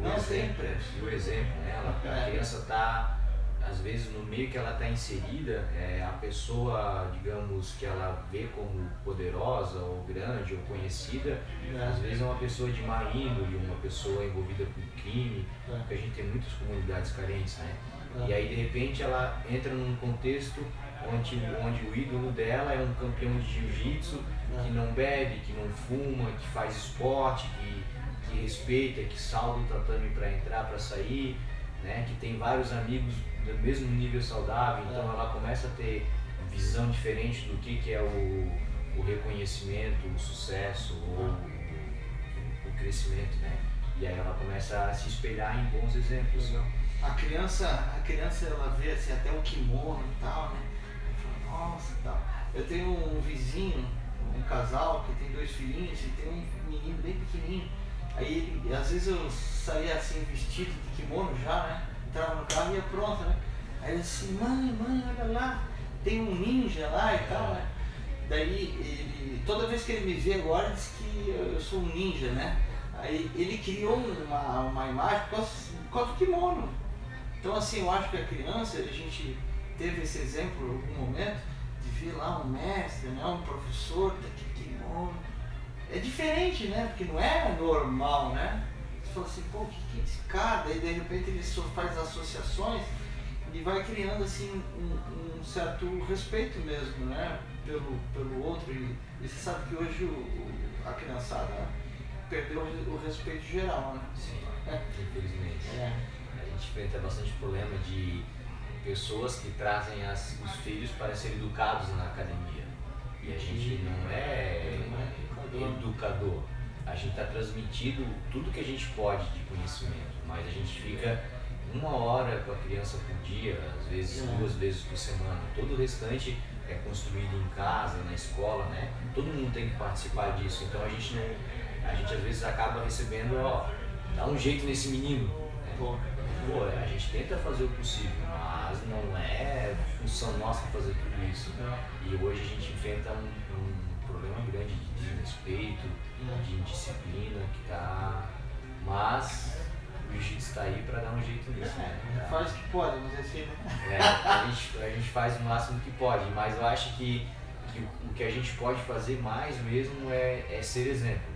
Não tem exemplo, preço. e o exemplo, né? Ela, a É. criança está, às vezes, no meio que ela está inserida, é, a pessoa, digamos, que ela vê como poderosa ou grande ou conhecida, às Né? vezes é uma pessoa de má índole, uma pessoa envolvida com crime, É. porque a gente tem muitas comunidades carentes, né? É. E aí, de repente, ela entra num contexto onde, onde o ídolo dela é um campeão de jiu-jitsu que não bebe, que não fuma, que faz esporte, que, que respeita, que salda o tatame para entrar, para sair, né? que tem vários amigos do mesmo nível saudável, então É. ela começa a ter visão diferente do que, que é o, o reconhecimento, o sucesso ou o, o crescimento. Né? E aí ela começa a se espelhar em bons exemplos. Legal. a criança, a criança ela vê assim, até o kimono e tal, né? E fala, nossa tal. Eu tenho um vizinho, um casal que tem dois filhinhos e tem um menino bem pequenininho. Aí às vezes eu saía assim vestido de kimono já, né? Entrava no carro e ia pronto, né? Aí ele assim, mãe, mãe, olha lá, tem um ninja lá e tal, né? Daí ele, toda vez que ele me vê agora, diz que eu sou um ninja, né? Aí ele criou uma, uma imagem por causa, por causa do kimono. Então assim, eu acho que a criança, a gente teve esse exemplo em algum momento, de ver lá um mestre, né, um professor, tá de kimono. É diferente, né? Porque não é normal, né? Você fala assim, pô, o que, que é esse cara? Daí de repente ele só faz associações e vai criando assim um, um certo respeito mesmo, né? Pelo, pelo outro. E, e você sabe que hoje o, o, a criançada perdeu o respeito geral, né? Sim, infelizmente. É. A gente enfrenta bastante problema de pessoas que trazem as, os filhos para serem educados na academia. E a gente não é educador. A gente está transmitindo tudo que a gente pode de conhecimento, mas a gente fica uma hora com a criança por dia, às vezes É. duas vezes por semana. Todo o restante é construído em casa, na escola, né? Todo mundo tem que participar disso. Então a gente não, a gente às vezes acaba recebendo, ó, dá um jeito nesse menino. né? Pô, a gente tenta fazer o possível, mas não é função nossa fazer tudo isso. E hoje a gente enfrenta um, um problema grande de desrespeito, de indisciplina que tá. Mas o jiu-jitsu está aí para dar um jeito nisso, né? é, faz o que pode, mas assim, né? É, a, gente, a gente faz o máximo que pode, mas eu acho que, que o- o que a gente pode fazer mais mesmo é, é ser exemplo.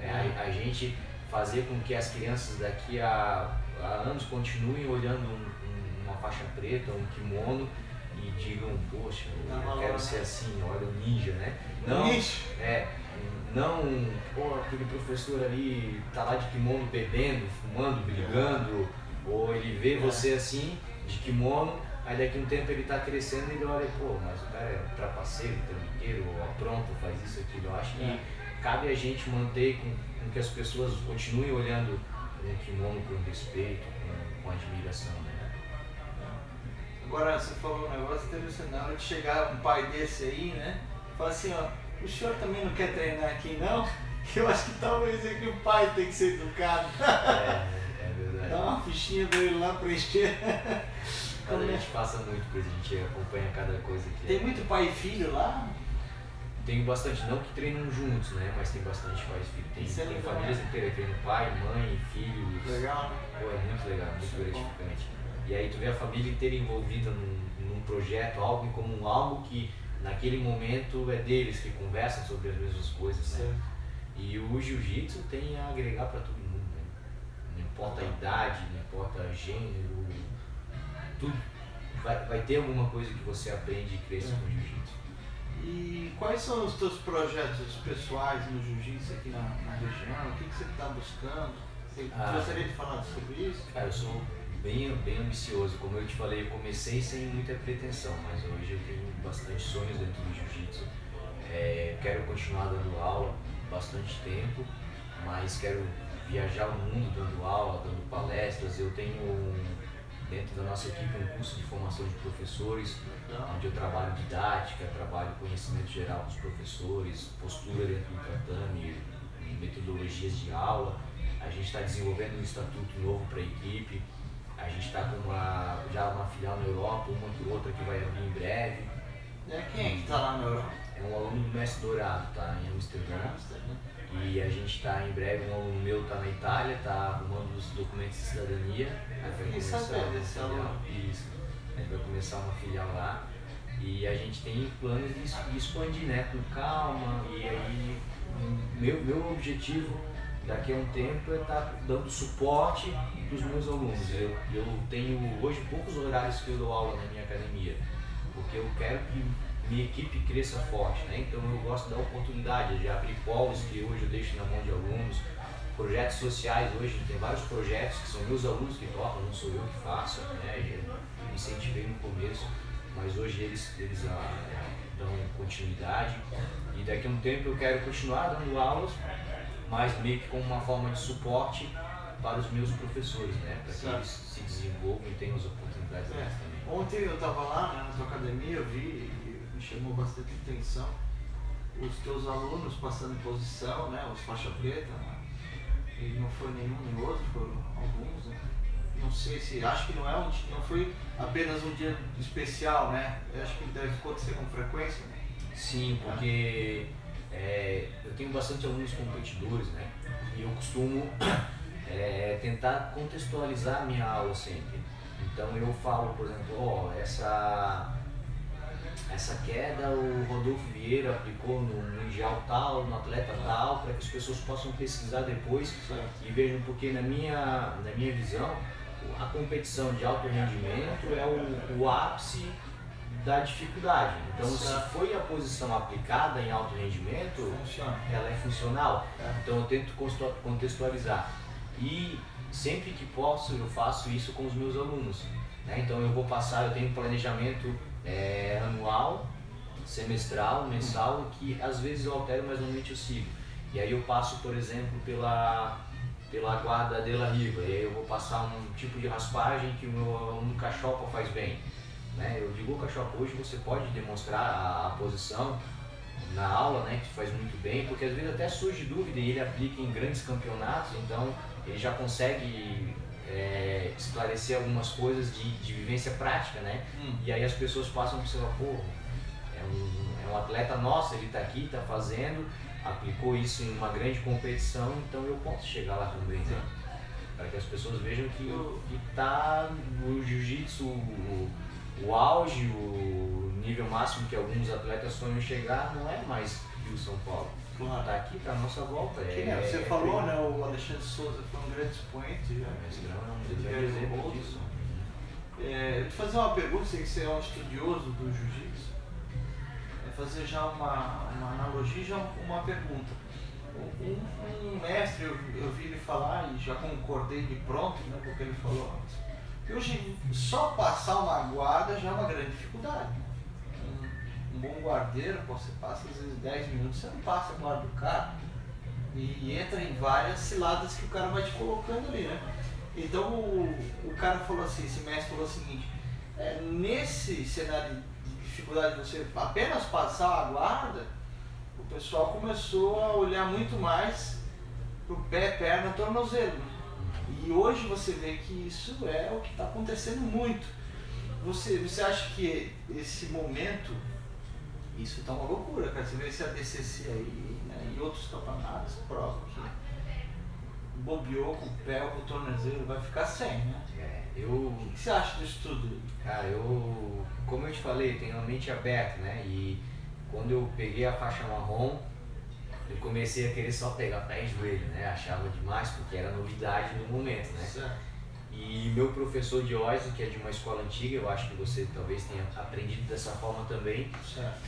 É a, a gente fazer com que as crianças daqui a, a anos continuem olhando um- um- uma faixa preta, um kimono e digam, poxa, eu valor, quero né? ser assim, olha o ninja, né? Não, é, não, pô, aquele professor ali tá lá de kimono bebendo, fumando, brigando, ou ele vê É. você assim, de kimono, aí daqui a um tempo ele tá crescendo e ele olha, pô, mas o cara é trapaceiro, trambiqueiro, ou apronta, faz isso, aquilo. Eu acho que É. cabe a gente manter com, com que as pessoas continuem olhando o kimono com respeito, com, com admiração, né? Agora você falou um negócio interessante, na hora de chegar um pai desse aí, né? Fala assim, ó, o senhor também não quer treinar aqui não? Eu acho que talvez é que o pai tem que ser educado. É, é verdade. Dá uma fichinha pra ele lá preencher. Mas a gente passa muito coisa, a gente acompanha cada coisa que Tem é. muito pai e filho lá? Tem bastante, não que treinam juntos, né? Mas tem bastante pais e filhos. Tem, Isso é tem famílias né? inteiras, treinam pai, mãe, filhos. Legal, né? Pô, é muito legal, muito Isso é gratificante. E aí tu vê a família inteira envolvida num, num projeto, algo em comum, algo que naquele momento é deles, que conversam sobre as mesmas coisas, né? E o jiu-jitsu tem a agregar para todo mundo, né? Não importa a idade, não importa gênero, tudo. Vai, vai ter alguma coisa que você aprende e cresce É. com o jiu-jitsu. E quais são os teus projetos pessoais no jiu-jitsu aqui na, na região? O que, que você está buscando? Você Ah. gostaria de falar sobre isso? Cara, eu sou bem, bem ambicioso. Como eu te falei, eu comecei sem muita pretensão, mas hoje eu tenho bastante sonhos dentro do jiu-jitsu. É, quero continuar dando aula bastante tempo, mas quero viajar o mundo dando aula, dando palestras. Eu tenho dentro da nossa equipe um curso de formação de professores, onde eu trabalho didática, trabalho conhecimento geral dos professores, postura dentro do tatame, metodologias de aula. A gente está desenvolvendo um estatuto novo para a equipe. A gente está com uma, já uma filial na Europa, uma por outra que vai abrir em breve. É, quem é que está lá na Europa? É um aluno do Mestre Dourado, tá em Amsterdã. E a gente está em breve, um aluno meu está na Itália, está arrumando os documentos de cidadania. Aí vai começar uma desse aluno. Isso. A gente vai começar uma filial lá. E a gente tem planos de, expandir, né? Com calma. E aí, meu, meu objetivo daqui a um tempo é estar dando suporte para os meus alunos. Eu, eu tenho hoje poucos horários que eu dou aula na minha academia, porque eu quero que minha equipe cresça forte, né? Então eu gosto da oportunidade de abrir polos que hoje eu deixo na mão de alunos, projetos sociais hoje tem vários projetos que são meus alunos que tocam, não sou eu que faço, né? Eu incentivei no começo, mas hoje eles eles ah, dão continuidade e daqui a um tempo eu quero continuar dando aulas, mas meio que como uma forma de suporte para os meus professores, né? Para que eles se desenvolvam e tenham as oportunidades É. também. Ontem eu estava lá né, na tua academia, eu vi e me chamou bastante atenção os teus alunos passando em posição, né, os faixa preta, né, e não foi nenhum nem outro, foram alguns, né. Não sei se, acho que não é um, não foi apenas um dia especial, né, eu acho que deve acontecer com frequência, né. Sim, porque é, eu tenho bastante alunos competidores, né? E eu costumo é, tentar contextualizar a minha aula sempre. Então eu falo, por exemplo, ó, essa, essa queda o Rodolfo Vieira aplicou no Mundial tal, no atleta tal, para que as pessoas possam pesquisar depois e vejam porque na minha, na minha visão a competição de alto rendimento é o, o ápice da dificuldade. Então se Certo. foi a posição aplicada em alto rendimento, Funciona. ela é funcional. É. Então eu tento contextualizar. E sempre que posso eu faço isso com os meus alunos. né? Então eu vou passar, eu tenho um planejamento é, anual, semestral, mensal, que às vezes eu altero, mas normalmente eu sigo. E aí eu passo, por exemplo, pela, pela guarda de la riva. E aí eu vou passar um tipo de raspagem que o meu aluno cachopa faz bem. Né? Eu digo, "Ô, cachopa, hoje você pode demonstrar a, a posição na aula, né, que faz muito bem, porque às vezes até surge dúvida e ele aplica em grandes campeonatos, então ele já consegue é, esclarecer algumas coisas de, de vivência prática, né? Hum. E aí as pessoas passam por falar, pô, é um, é um atleta nosso, ele está aqui, está fazendo, aplicou isso em uma grande competição, então eu posso chegar lá também, né? Para que as pessoas vejam que o- que tá no jiu-jitsu o, o auge, o nível máximo que alguns atletas sonham chegar não é mais Rio São Paulo. Claro. Tá aqui, tá à nossa volta. Que, É, né, você é falou, treino. né, o Alexandre Souza foi um grande expoente já. Mestrão é um grande exemplo disso. É, eu te fazer uma pergunta, sei que você é um estudioso do jiu-jitsu. É fazer já uma, uma analogia e já uma pergunta. Um, um mestre, eu, eu vi ele falar e já concordei de pronto né, com o que ele falou antes. Que hoje só passar uma guarda já é uma grande dificuldade. Um, bom guardeiro, pô, você passa às vezes 10 minutos, você não passa a guarda do cara. E, entra em várias ciladas que o cara vai te colocando ali, né? Então o, o cara falou assim, esse mestre falou o seguinte, é, nesse cenário de dificuldade de você apenas passar a guarda, o pessoal começou a olhar muito mais pro pé, perna, tornozelo. E hoje você vê que isso é o que está acontecendo muito. Você, você acha que esse momento, isso tá uma loucura, cara. Você vê esse ADCC aí, né, e outros campeonatos provam que bobeou com o pé ou com o tornozelo, vai ficar sem, né? É, eu, O que você acha disso tudo? cara, eu, como eu te falei, tenho a mente aberta, né? E quando eu peguei a faixa marrom, eu comecei a querer só pegar pé e joelho, né? Achava demais, porque era novidade no momento, né? Certo. E meu professor de Oise, que é de uma escola antiga, eu acho que você talvez tenha aprendido dessa forma também, Certo.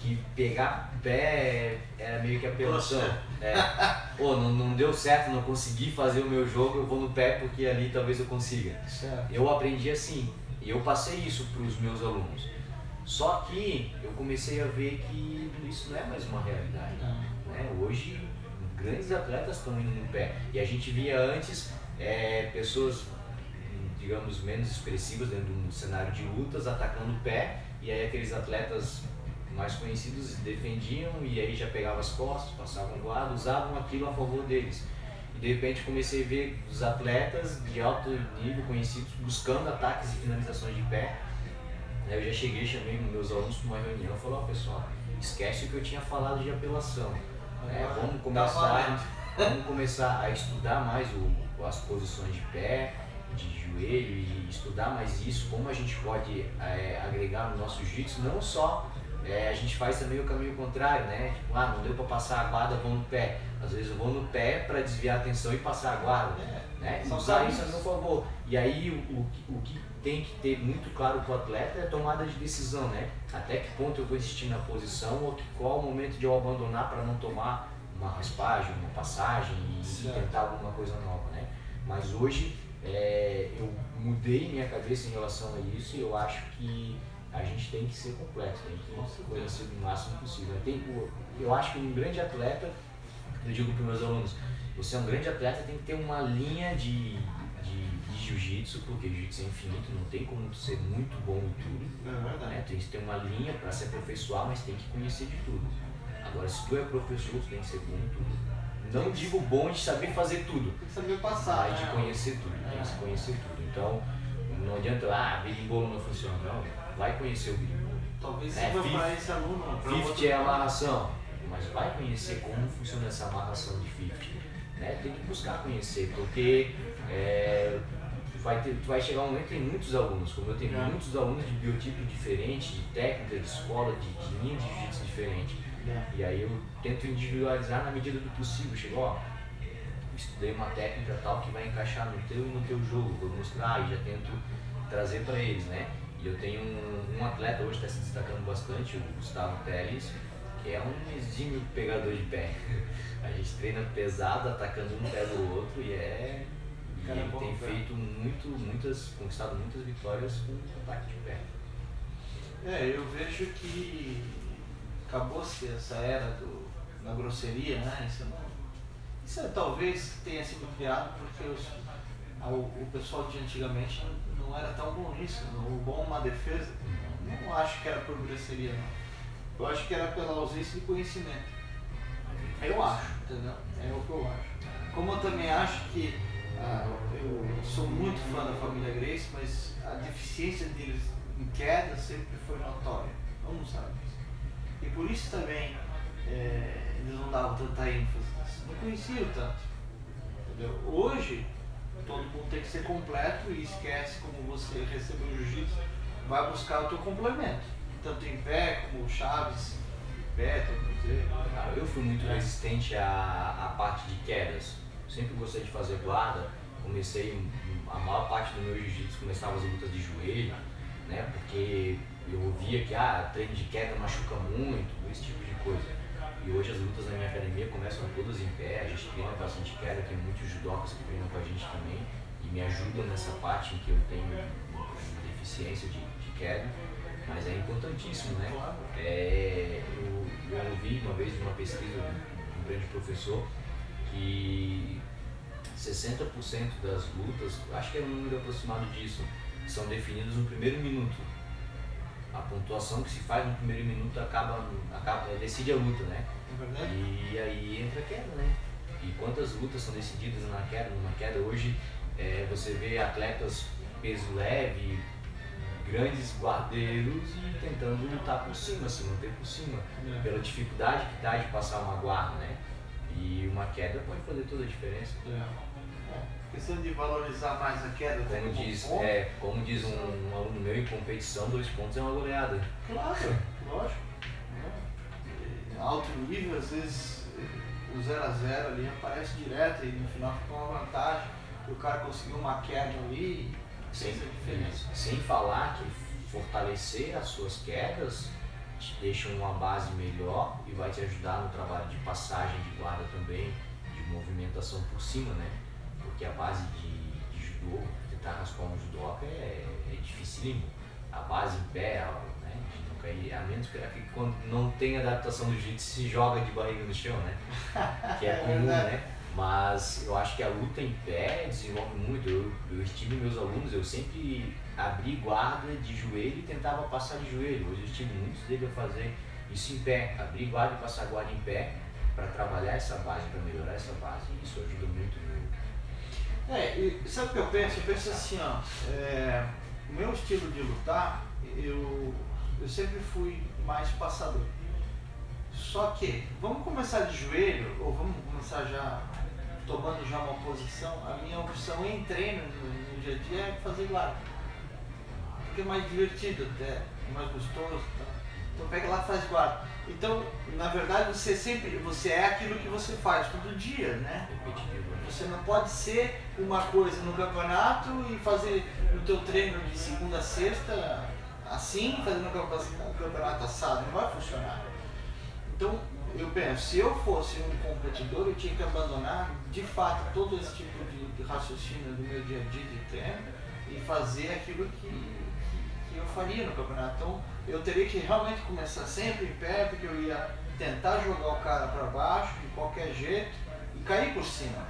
Que pegar pé era meio que apelação. Você. É. Pô, não, não deu certo, não consegui fazer o meu jogo, eu vou no pé porque ali talvez eu consiga. Certo. Eu aprendi assim, e eu passei isso para os meus alunos. Só que eu comecei a ver que isso não é mais uma realidade. Não. né? Hoje, grandes atletas estão indo no pé. E a gente via antes é, pessoas, digamos, menos expressivas dentro de um cenário de lutas atacando o pé, e aí aqueles atletas mais conhecidos defendiam e aí já pegavam as costas, passavam guarda, usavam aquilo a favor deles. E de repente comecei a ver os atletas de alto nível conhecidos buscando ataques e finalizações de pé. Aí eu já cheguei, chamei meus alunos para uma reunião e falei, ó pessoal, esquece o que eu tinha falado de apelação. É, vamos tá começar, vamos começar a estudar mais o, as posições de pé, de joelho e estudar mais isso, como a gente pode é, agregar no nosso jiu-jitsu, não só é, a gente faz também o caminho contrário, né? Tipo, ah, não deu para passar a guarda, vou no pé. Às vezes eu vou no pé para desviar a atenção e passar a guarda, É. né? Usar isso a meu favor. E aí o, o, que- o que tem que ter muito claro para o atleta é a tomada de decisão, né? Até que ponto eu vou insistir na posição ou que, qual o momento de eu abandonar para não tomar uma raspagem, uma passagem e, e Certo. tentar alguma coisa nova, né? Mas hoje é, eu mudei minha cabeça em relação a isso e eu acho que a gente tem que ser completo, tem que conhecer o máximo possível. Tem, eu acho que um grande atleta eu digo para meus alunos, você é um grande atleta, tem que ter uma linha de, de, de jiu-jitsu, porque jiu-jitsu é infinito, não tem como ser muito bom em tudo. É verdade. Né? Tem que ter uma linha para se aperfeiçoar, mas tem que conhecer de tudo. Agora, se tu é professor, tu tem que ser bom em tudo. Não digo bom de saber fazer tudo, Tem que saber passar. mas de né? conhecer tudo, tem que se conhecer tudo. Então, não adianta, ah, berimbolo não funciona, não. Vai conhecer o berimbolo. Talvez É, sirva para esse aluno. pra 50 outro- é amarração, mas vai conhecer como funciona essa amarração de 50. Né? Tem que buscar conhecer, porque é, vai, ter, vai chegar um momento que tem muitos alunos, como eu tenho É. muitos alunos de biotipo diferente, de técnica, de escola, de, de linha de jiu-jitsu diferente. É. E aí eu tento individualizar na medida do possível. Chegou, ó, estudei uma técnica tal que vai encaixar no teu e no teu jogo, vou mostrar e já tento trazer para eles, né? E eu tenho um, um atleta hoje que está se destacando bastante, o Gustavo Teles, que é um exímio pegador de pé. A gente treina pesado, atacando um pé do outro e é. E ele tem feito muito, muitas, conquistado muitas vitórias com ataque de pé. É, eu vejo que acabou-se essa era do, da grosseria, né? Isso, não, isso é, talvez tenha sido criado porque os, o, pessoal de antigamente não, não era tão bom nisso. O bom uma defesa, não, não acho que era por grosseria, não. Eu acho que era pela ausência de conhecimento. Eu acho, entendeu? É o que eu acho. Como eu também acho que ah, eu sou muito fã da família Grace, mas a deficiência deles em queda sempre foi notória. Mundo sabe. E por isso também eh, eles não davam tanta ênfase. Não conheciam tanto. Entendeu? Hoje, todo mundo tem que ser completo e esquece como você recebeu o jiu-jitsu, vai buscar o teu complemento. Tanto em pé como chaves, em pé. Cara, eu fui muito resistente à, à parte de quedas. Sempre gostei de fazer guarda. Comecei, a maior parte do meu jiu-jitsu começava as lutas de joelho, né? Porque eu ouvia que ah, treino de queda machuca muito, esse tipo de coisa. E hoje as lutas na minha academia começam todas em pé, a gente treina bastante queda, tem muitos judocas que treinam com a gente também e me ajudam nessa parte em que eu tenho deficiência de, de queda. Mas é importantíssimo, né? É, eu, eu ouvi uma vez numa pesquisa de um grande professor que 60% das lutas, acho que é um número aproximado disso, são definidas no primeiro minuto. A pontuação que se faz no primeiro minuto acaba, acaba decide a luta, né? É verdade? E aí entra a queda, né? E quantas lutas são decididas na queda? Numa queda hoje é, você vê atletas peso leve, grandes guardeiros e tentando lutar por cima, se manter por cima, É. pela dificuldade que dá de passar uma guarda, né? E uma queda pode fazer toda a diferença. É. Questão de valorizar mais a queda, até Como como diz, ponto. é, como diz um, um aluno meu, em competição, dois pontos é uma goleada. Claro, lógico. É. Alto nível, às vezes eh, o 0 a 0 ali aparece direto e no final fica uma vantagem. O cara conseguiu uma queda ali, Sem, fez a diferença. sem falar que fortalecer as suas quedas te deixa uma base melhor e vai te ajudar no trabalho de passagem de guarda também, de movimentação por cima, né? Porque a base de, de judô, tentar raspar um judoca é, é dificílimo. A base em pé, a- né? De não cair, a menos que que quando não tem adaptação do jiu se joga de barriga no chão, né? Que é É comum, né? Mas eu acho que a luta em pé desenvolve muito. Eu, eu estive meus alunos, eu sempre abri guarda de joelho e tentava passar de joelho. Hoje eu estive muitos deles a fazer isso em pé, abrir guarda e passar guarda em pé para trabalhar essa base, para melhorar essa base. Isso ajuda muito no, É, sabe o que eu penso? Eu penso assim, ó, é, o meu estilo de lutar, eu, eu sempre fui mais passador. Só que, vamos começar de joelho, ou vamos começar já tomando já uma posição, a minha opção em treino no, no dia a dia é fazer guarda. Porque é mais divertido até, é mais gostoso. Tá? Então pega lá e faz guarda. Então, na verdade, você sempre, você é aquilo que você faz todo dia, né? Você não pode ser uma coisa no campeonato e fazer o teu treino de segunda a sexta assim, campe- no campeonato assado. Não vai funcionar. Então, eu penso, se eu fosse um competidor, eu tinha que abandonar de fato todo esse tipo de, raciocínio do meu dia a dia de treino e fazer aquilo que, faria no campeonato. Então eu teria que realmente começar sempre em pé, porque eu ia tentar jogar o cara para baixo de qualquer jeito e cair por cima.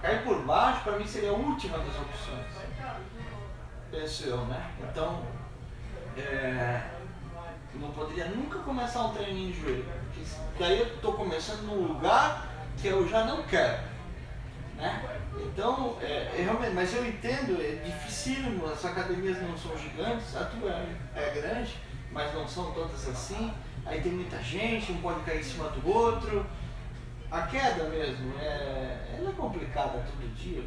Cair por baixo para mim seria a última das opções. Penso eu, né? Então é, não poderia nunca começar um treininho de joelho, porque daí eu estou começando num lugar que eu já não quero. Né? Então, é, é, realmente, mas eu entendo, é dificílimo, as academias não são gigantes, a tua é, é grande, mas não são todas assim. Aí tem muita gente, um pode cair em cima do outro. A queda mesmo, é, ela é complicada todo dia.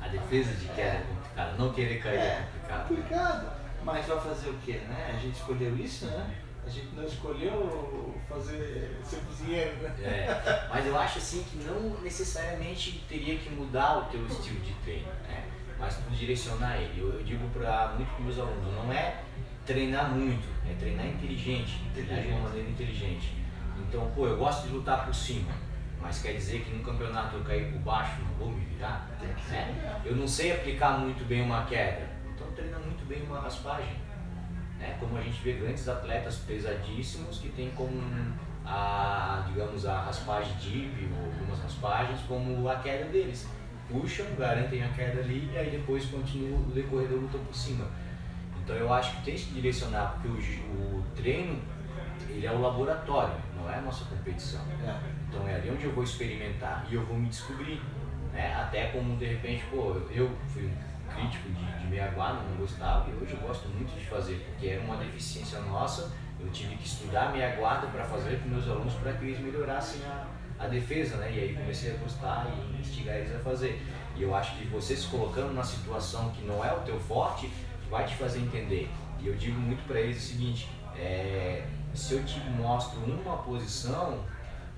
A defesa de queda é, complicada, não querer cair é, é complicado. complicado. Mas vai fazer o quê, né? A gente escolheu isso, né? A gente não escolheu fazer ser cozinheiro, né? É, mas eu acho assim que não necessariamente teria que mudar o teu estilo de treino, né? Mas tu direcionar ele. Eu, eu digo para muitos dos meus alunos, não é treinar muito, é treinar inteligente, treinar de uma maneira inteligente. Então, pô, eu gosto de lutar por cima, mas quer dizer que num campeonato eu cair por baixo, não vou me virar? Né? Eu não sei aplicar muito bem uma queda, então treina muito bem uma raspagem. Né? Como a gente vê grandes atletas pesadíssimos que tem como a, digamos, a raspagem deep ou algumas raspagens como a queda deles. Puxam, garantem a queda ali e aí depois continuam o decorrer da luta por cima. Então eu acho que tem que direcionar, porque o, o treino ele é o laboratório, não é a nossa competição. É. Então é ali onde eu vou experimentar e eu vou me descobrir. Né? Até como de repente, pô, eu fui um crítico de, de meia guarda, não gostava, e hoje eu gosto muito de fazer, porque era uma deficiência nossa, eu tive que estudar meia guarda para fazer com meus alunos para que eles melhorassem a, a defesa, né? E aí comecei a gostar e instigar eles a fazer. E eu acho que você se colocando numa situação que não é o teu forte, vai te fazer entender. E eu digo muito para eles o seguinte: é, se eu te mostro uma posição,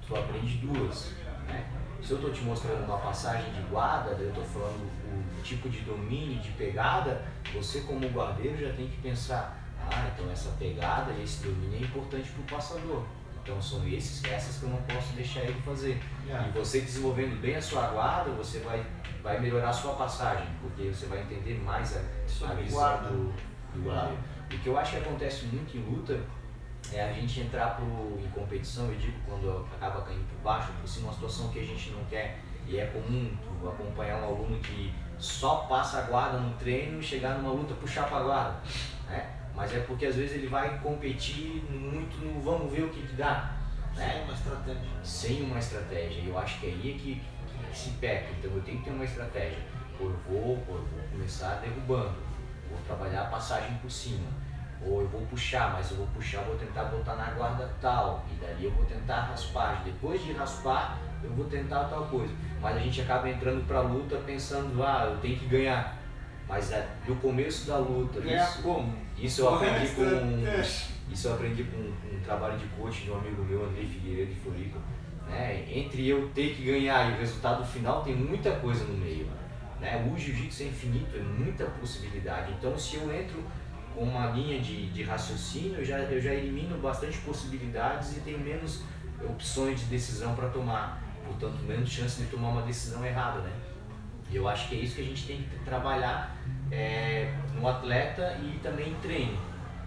tu aprende duas. Né? Se eu estou te mostrando uma passagem de guarda, eu estou falando tipo de domínio, de pegada, você como guardeiro já tem que pensar, ah, então essa pegada, esse domínio é importante para o passador. Então são esses, essas que eu não posso deixar ele fazer. Yeah. E você desenvolvendo bem a sua guarda, você vai, vai melhorar a sua passagem, porque você vai entender mais a, a visão do, do guarda. O que eu acho que acontece muito em luta é a gente entrar pro, em competição, eu digo, quando acaba caindo por baixo, por cima, uma situação que a gente não quer. E é comum acompanhar um aluno que só passa a guarda no treino e chegar numa luta puxar para a guarda. Né? Mas é porque às vezes ele vai competir muito no vamos ver o que, que dá. Né? Sem uma estratégia. Sem uma estratégia. E eu acho que é aí é que, que se peca. Então eu tenho que ter uma estratégia. Eu vou, ou eu vou começar derrubando. Vou trabalhar a passagem por cima ou eu vou puxar, mas eu vou puxar, vou tentar botar na guarda tal, e dali eu vou tentar raspar. Depois de raspar, eu vou tentar tal coisa. Mas a gente acaba entrando pra luta pensando, ah, eu tenho que ganhar. Mas é, do começo da luta, ganhar isso, como? Isso eu aprendi com um, isso eu aprendi com um, um, trabalho de coach de um amigo meu, Andrei Figueiredo de Floripa. Né? Entre eu ter que ganhar e o resultado final tem muita coisa no meio. Né? O jiu-jitsu é infinito, é muita possibilidade. Então se eu entro uma linha de, de raciocínio, eu já, eu já elimino bastante possibilidades e tenho menos opções de decisão para tomar, portanto, menos chance de tomar uma decisão errada, né? E eu acho que é isso que a gente tem que trabalhar é, no atleta e também em treino.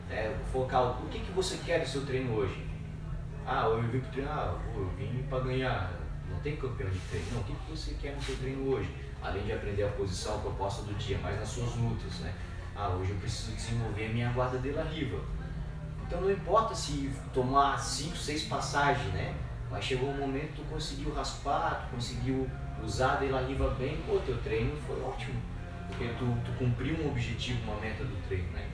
É, focar o que, que você quer do seu treino hoje. Ah, eu vim para treinar, ah, eu vim para ganhar. Não tem campeão de treino. Não, o que, que você quer no seu treino hoje? Além de aprender a posição, a proposta do dia, mas nas suas lutas, né? Ah, hoje eu preciso desenvolver a minha guarda de la riva. Então não importa se tomar 5, 6 passagens, né? Mas chegou um momento que tu conseguiu raspar, tu conseguiu usar a de la riva bem, pô, teu treino foi ótimo. Porque tu, tu cumpriu um objetivo, uma meta do treino, né?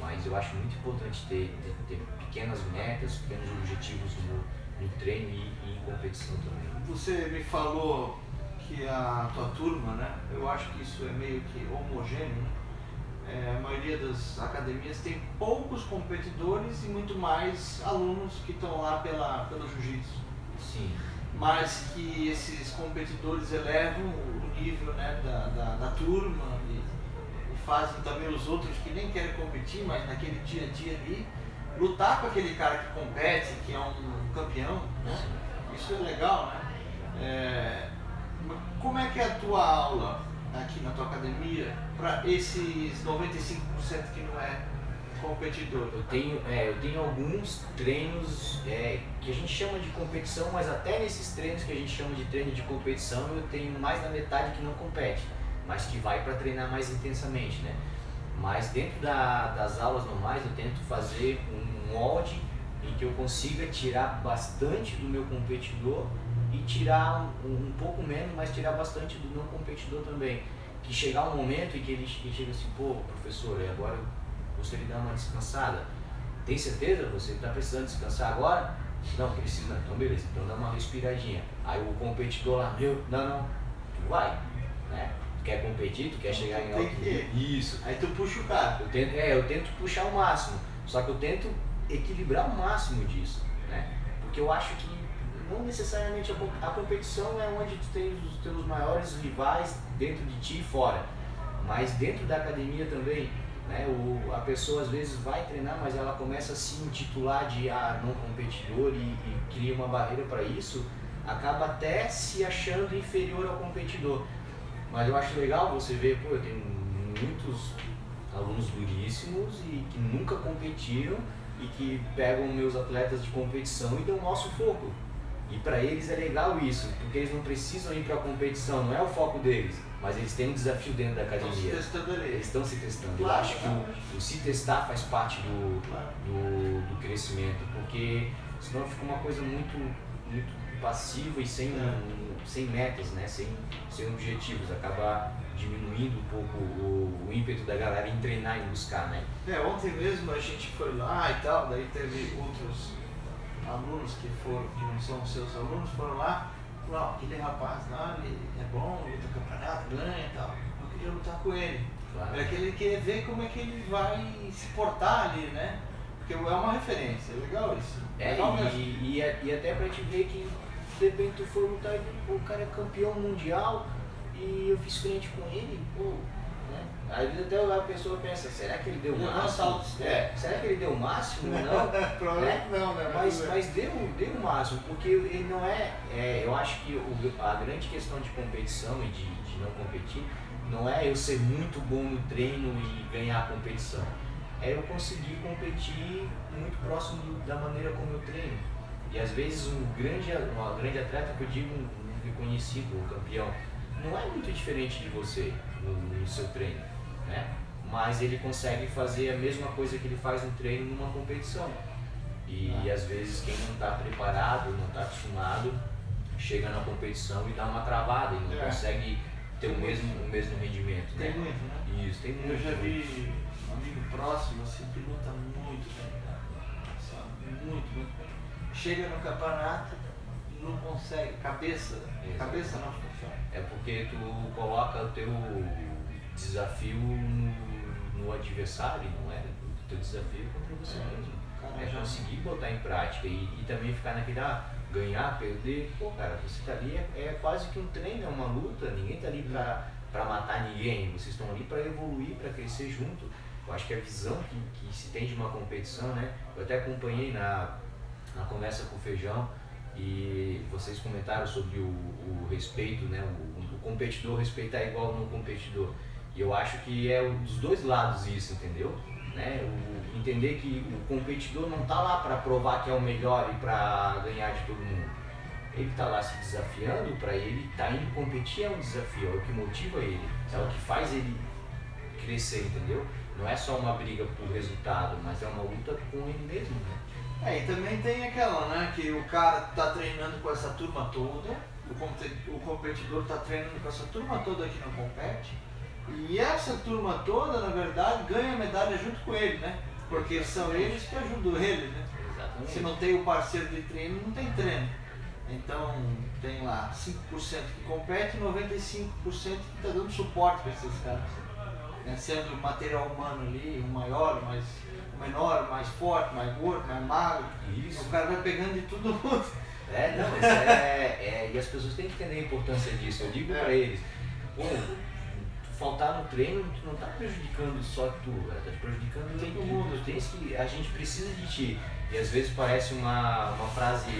Mas eu acho muito importante ter, ter, ter pequenas metas, pequenos objetivos no, no treino e, e em competição também. Você me falou que a tua turma, né? Eu acho que isso é meio que homogêneo, né? É, a maioria das academias tem poucos competidores e muito mais alunos que estão lá pela, pelo jiu-jitsu. Sim. Mas que esses competidores elevam o nível né, da, da, da turma e, e, fazem também os outros que nem querem competir, mas naquele dia a dia ali, lutar com aquele cara que compete, que é um campeão. Né? Isso é legal, né? É, como é que é a tua aula? Aqui na tua academia para esses 95% que não é competidor? Eu tenho, é, eu tenho alguns treinos é, que a gente chama de competição, mas até nesses treinos que a gente chama de treino de competição, eu tenho mais da metade que não compete, mas que vai para treinar mais intensamente, né? Mas dentro da, das aulas normais eu tento fazer um molde em que eu consiga tirar bastante do meu competidor e tirar um, um pouco menos, mas tirar bastante do não competidor também. Que chegar um momento em que ele, ele chega assim, pô, professor, agora eu gostaria de dar uma descansada. Tem certeza? Você está precisando descansar agora? Não, precisa. Então beleza, então dá uma respiradinha. Aí o competidor lá, meu, não, não, tu vai, né? Tu quer competir, tu quer então, chegar em alto que... Isso. Aí tu puxa o cara. Eu tento, é, eu tento puxar o máximo. Só que eu tento equilibrar o máximo disso, né? Porque eu acho que não necessariamente a, a competição é onde tu tem os teus maiores rivais dentro de ti e fora, mas dentro da academia também, né? O, a pessoa às vezes vai treinar, mas ela começa a se intitular de ah, não competidor e, e cria uma barreira para isso, acaba até se achando inferior ao competidor. Mas eu acho legal você ver, pô, eu tenho muitos alunos duríssimos e que nunca competiram e que pegam meus atletas de competição e dão nosso foco. E para eles é legal isso, porque eles não precisam ir para a competição, não é o foco deles, mas eles têm um desafio dentro da academia. Estão se eles estão se testando. Claro, Eu acho que o, o, se testar faz parte do, do, do, crescimento, porque senão fica uma coisa muito, muito passiva e sem, é. sem metas, né? sem, sem objetivos. Acaba diminuindo um pouco o, o, ímpeto da galera em treinar e buscar, né? É, ontem mesmo a gente foi lá e tal, daí teve outros alunos que foram, que não são seus alunos, foram lá, falaram, aquele rapaz lá, ele é bom, luta campeonato, ganha e tal. Eu queria lutar com ele. Claro. É que ele quer ver como é que ele vai se portar ali, né? Porque é uma referência, é legal isso. É, legal e, e, e, até pra te ver que de repente tu for lutar e o cara é campeão mundial e eu fiz frente com ele, pô? Às vezes até a pessoa pensa, será que ele deu o máximo? É, será que ele deu o máximo? Não, provavelmente né? não, né? Mas, mas deu, deu o máximo, porque ele não é, é eu acho que o, a grande questão de competição e de, de não competir não é eu ser muito bom no treino e ganhar a competição. É eu conseguir competir muito próximo do, da maneira como eu treino. E às vezes um grande, uma grande atleta que eu digo um, um reconhecido, um campeão, não é muito diferente de você no, no seu treino, né? Mas ele consegue fazer a mesma coisa que ele faz no treino numa competição. E ah. às vezes quem não está preparado, não está acostumado, chega na competição e dá uma travada e não é. consegue ter o mesmo, o mesmo rendimento. Tem né? muito, né? Isso, tem muito. Eu já vi um amigo próximo assim, que luta muito bem, cara. Muito, muito bem. Chega no campeonato, não consegue, cabeça, Exato. cabeça não funciona. É porque tu coloca o teu desafio no, no adversário, não é? O teu desafio é contra você é. mesmo. Cara, é conseguir botar em prática e, e também ficar naquele, ah, ganhar, perder. Pô, cara, você tá ali, é, é, quase que um treino, é uma luta, ninguém tá ali pra, pra matar ninguém, vocês estão ali para evoluir, para crescer junto. Eu acho que a visão que, que se tem de uma competição, né? Eu até acompanhei na, na conversa com o Feijão, e vocês comentaram sobre o, o respeito, né? O, o, competidor respeitar igual no competidor. Eu acho que é dos dois lados isso, entendeu? Né? O, entender que o competidor não está lá para provar que é o melhor e para ganhar de todo mundo. Ele está lá se desafiando, para ele tá indo competir é um desafio, é o que motiva ele, é o que faz ele crescer, entendeu? Não é só uma briga por resultado, mas é uma luta com ele mesmo. Né? É, e também tem aquela, né, que o cara tá treinando com essa turma toda, o competidor tá treinando com essa turma toda que não compete, e essa turma toda, na verdade, ganha medalha junto com ele, né? Porque são eles que ajudam ele, né? Exatamente. Se não tem o parceiro de treino, não tem treino. Então tem lá 5% que compete e 95% que está dando suporte para esses caras. Né? Sendo o material humano ali, o maior, mas menor, mais forte, mais gordo, mais magro. Isso. O cara vai pegando de todo mundo. É, não, é, é, e as pessoas têm que entender a importância disso. Eu digo é. para eles, pô, faltar no treino, tu não está prejudicando só tu, está prejudicando todo mundo. Tens que, a gente precisa de ti. E às vezes parece uma, uma frase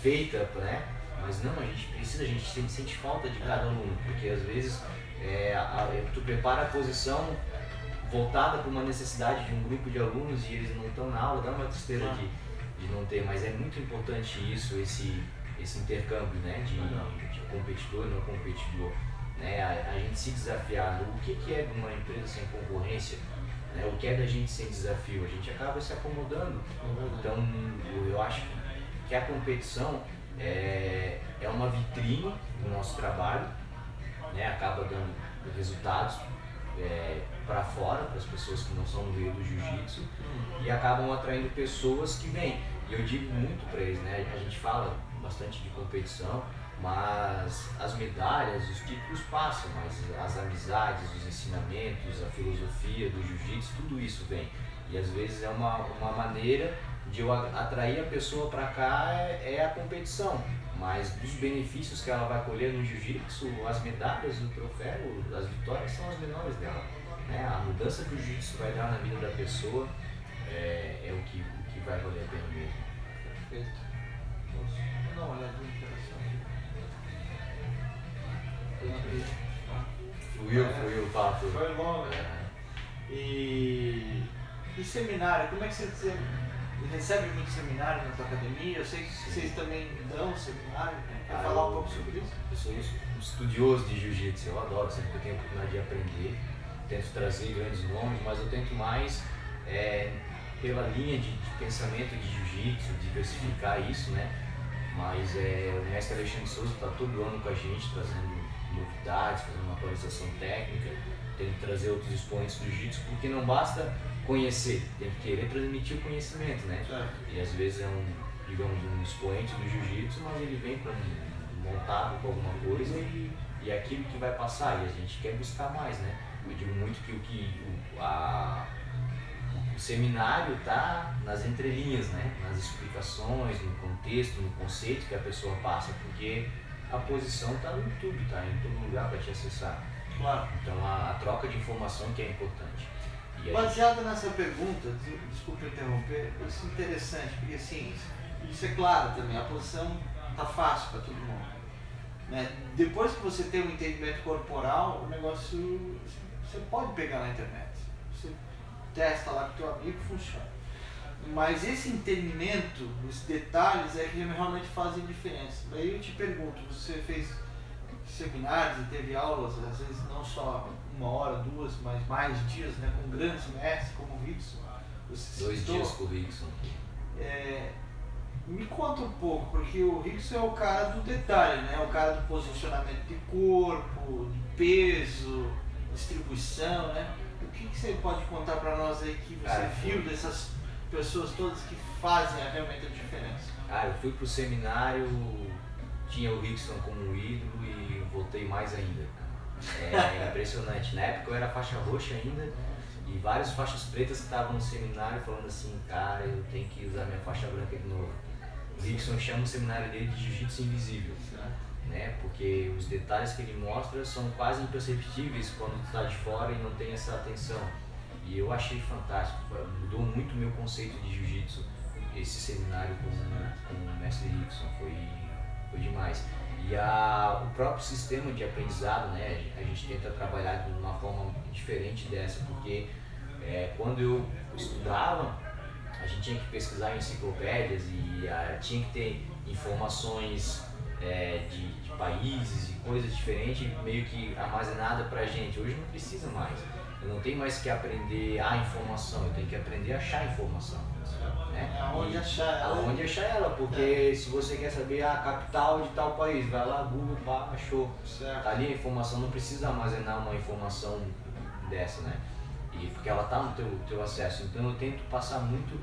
feita, né? Mas não, a gente precisa, a gente sente, sente falta de cada aluno, porque às vezes é, a, tu prepara a posição voltada para uma necessidade de um grupo de alunos e eles não estão na aula, dá uma tristeza de, de não ter, mas é muito importante isso, esse, esse intercâmbio né, de, de competidor e não competidor. Né, a, a, gente se desafiar o que, que é uma empresa sem concorrência, né, o que é da gente sem desafio, a gente acaba se acomodando. Então eu acho que a competição é, é uma vitrine do nosso trabalho, né, acaba dando resultados é, para fora, para as pessoas que não são do meio do jiu-jitsu, e acabam atraindo pessoas que vêm. E eu digo muito para eles, né? A gente fala bastante de competição, mas as medalhas, os títulos passam, mas as amizades, os ensinamentos, a filosofia do jiu-jitsu, tudo isso vem. E às vezes é uma, uma maneira de eu atrair a pessoa para cá é, é a competição mas dos benefícios que ela vai colher no jiu-jitsu, as medalhas, o troféu, as vitórias são as menores dela. Né? A mudança que o jiu-jitsu vai dar na vida da pessoa é, é o, que, o que vai valer a pena mesmo. Perfeito. Nossa, vou dar Fluiu, é, fluiu o papo. Foi bom, né? E, e seminário, como é que você recebe muito seminário na tua academia? Eu sei que vocês também dão seminário. Né? Quer ah, falar um pouco sobre isso? Eu sou um estudioso de jiu-jitsu, eu adoro, sempre que eu tenho a oportunidade de aprender. Tento trazer grandes nomes, mas eu tento mais é, pela linha de, de, pensamento de jiu-jitsu, diversificar isso, né? Mas é, o mestre Alexandre Souza está todo ano com a gente, trazendo novidades, fazendo uma atualização técnica, tento trazer outros expoentes do jiu-jitsu, porque não basta conhecer, tem que querer transmitir o conhecimento, né? E às vezes é um, digamos, um expoente do jiu-jitsu, mas ele vem com, montado com alguma coisa e, e é aquilo que vai passar, e a gente quer buscar mais, né? Eu digo muito que o que o, a, o seminário está nas entrelinhas, né? Nas explicações, no contexto, no conceito que a pessoa passa, porque a posição está no YouTube, está em todo lugar para te acessar. Claro. Então a, a troca de informação que é importante. Baseado nessa pergunta, desculpe interromper, isso é interessante, porque assim, isso é claro também, a posição tá fácil para todo mundo. Né? Depois que você tem um entendimento corporal, o negócio você pode pegar na internet. Você testa lá com teu amigo, funciona. Mas esse entendimento, os detalhes é que realmente fazem diferença. Daí eu te pergunto, você fez seminários e teve aulas, às vezes não só uma hora, duas, mas mais dias, né, com grandes mestres como o Rickson. Dois citou. dias com o Rickson. É, me conta um pouco, porque o Rickson é o cara do detalhe, né? É o cara do posicionamento de corpo, de peso, distribuição, né? O que, que você pode contar para nós aí que você cara, viu dessas pessoas todas que fazem realmente a diferença? Ah, eu fui pro seminário, tinha o Rickson como ídolo e voltei mais ainda. É impressionante. Na época eu era faixa roxa ainda e várias faixas pretas que estavam no seminário falando assim, cara, eu tenho que usar minha faixa branca de novo. O Rickson chama o seminário dele de Jiu-Jitsu Invisível. Né? Porque os detalhes que ele mostra são quase imperceptíveis quando tu está de fora e não tem essa atenção. E eu achei fantástico, mudou muito o meu conceito de jiu-jitsu esse seminário com, com o mestre Rickson, foi, foi demais. E a, o próprio sistema de aprendizado, né, a gente tenta trabalhar de uma forma diferente dessa, porque é, quando eu estudava, a gente tinha que pesquisar em enciclopédias e a, tinha que ter informações é, de, de, países e coisas diferentes meio que armazenada pra gente. Hoje não precisa mais. Eu não tenho mais que aprender a informação, eu tenho que aprender a achar informação. Né? Aonde achar ela. Aonde achar ela, porque é. se você quer saber a capital de tal país, vai lá, Google, pá, achou. Certo. Tá ali a informação, não precisa armazenar uma informação dessa, né? E porque ela tá no teu, teu acesso. Então eu tento passar muito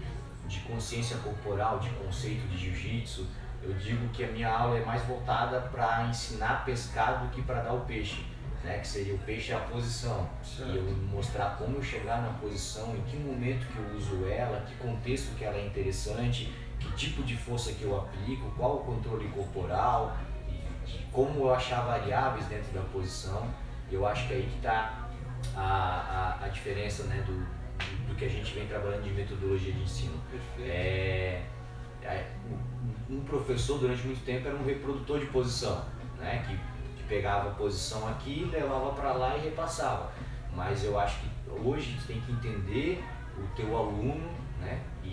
de consciência corporal, de conceito de jiu-jitsu. Eu digo que a minha aula é mais voltada para ensinar a pescar do que para dar o peixe né, que seria o peixe é a posição. Certo. E eu mostrar como eu chegar na posição, em que momento que eu uso ela, que contexto que ela é interessante, que tipo de força que eu aplico, qual o controle corporal, e, e como eu achar variáveis dentro da posição. Eu acho que é aí que está a, a, a, diferença né, do, do, que a gente vem trabalhando de metodologia de ensino. É, é, um professor durante muito tempo era um reprodutor de posição, né, que pegava a posição aqui, levava para lá e repassava. Mas eu acho que hoje tu tem que entender o teu aluno, né? E,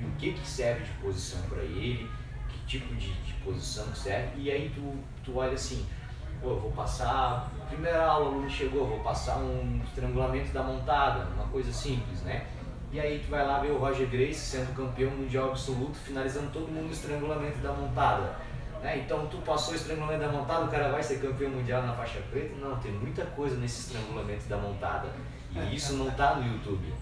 e o que, que serve de posição para ele, que tipo de, de, posição que serve, e aí tu, tu olha assim, pô, eu vou passar, primeira aula o aluno chegou, vou passar um estrangulamento da montada, uma coisa simples, né? E aí tu vai lá ver o Roger Grace sendo campeão mundial absoluto, finalizando todo mundo estrangulamento da montada. Né? Então tu passou o estrangulamento da montada, o cara vai ser campeão mundial na faixa preta? Não, tem muita coisa nesse estrangulamento da montada. E isso não está no YouTube.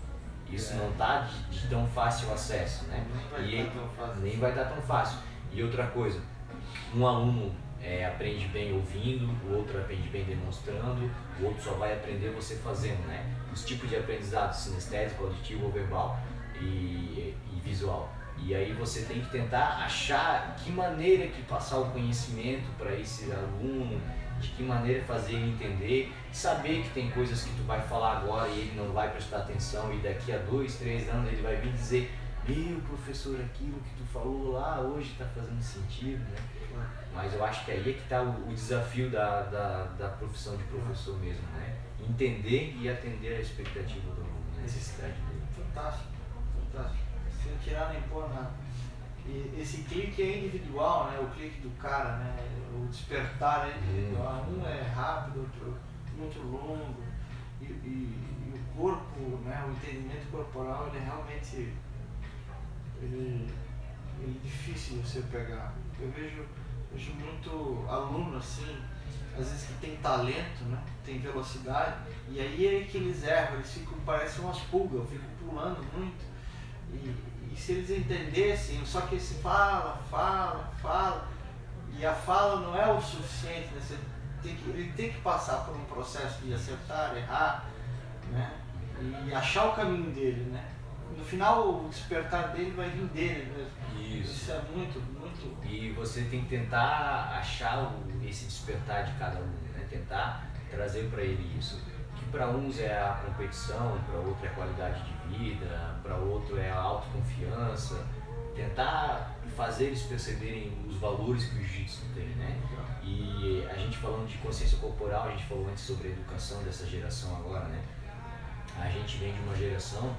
Isso não está de, de, tão fácil acesso, né? Nem vai estar tá tão fácil. Nem vai estar tá tão fácil. E outra coisa, um aluno é, aprende bem ouvindo, o outro aprende bem demonstrando, o outro só vai aprender você fazendo, né? Os tipos de aprendizado, sinestésico, auditivo ou verbal e, e visual. E aí você tem que tentar achar que maneira que passar o conhecimento para esse aluno, de que maneira fazer ele entender, saber que tem coisas que tu vai falar agora e ele não vai prestar atenção e daqui a dois, três anos ele vai vir dizer meu professor, aquilo que tu falou lá hoje está fazendo sentido, né? Mas eu acho que aí é que está o, o, desafio da, da, da, profissão de professor mesmo, né? Entender e atender a expectativa do aluno, a necessidade dele. Fantástico. Sem tirar nem pôr nada. E esse clique é individual, né? O clique do cara, né? O despertar é individual. Um é rápido, outro muito longo. E, e, e o corpo, né? O entendimento corporal, ele é realmente ele, ele é difícil você pegar. Eu vejo, vejo muito aluno assim, às vezes que tem talento, né? tem velocidade, e aí é que eles erram, eles ficam, parecem umas pulgas, ficam pulando muito. E, e se eles entendessem, só que se fala, fala, fala, e a fala não é o suficiente, né? Você tem que, ele tem que passar por um processo de acertar, errar, né? e achar o caminho dele, né? no final o despertar dele vai vir dele mesmo. Isso. Isso é muito, muito. E você tem que tentar achar esse despertar de cada um, né? Tentar trazer para ele isso. Para uns é a competição, para outro é a qualidade de vida, para outro é a autoconfiança. Tentar fazer eles perceberem os valores que o jiu-jitsu tem, né? E a gente falando de consciência corporal, a gente falou antes sobre a educação dessa geração agora, né? A gente vem de uma geração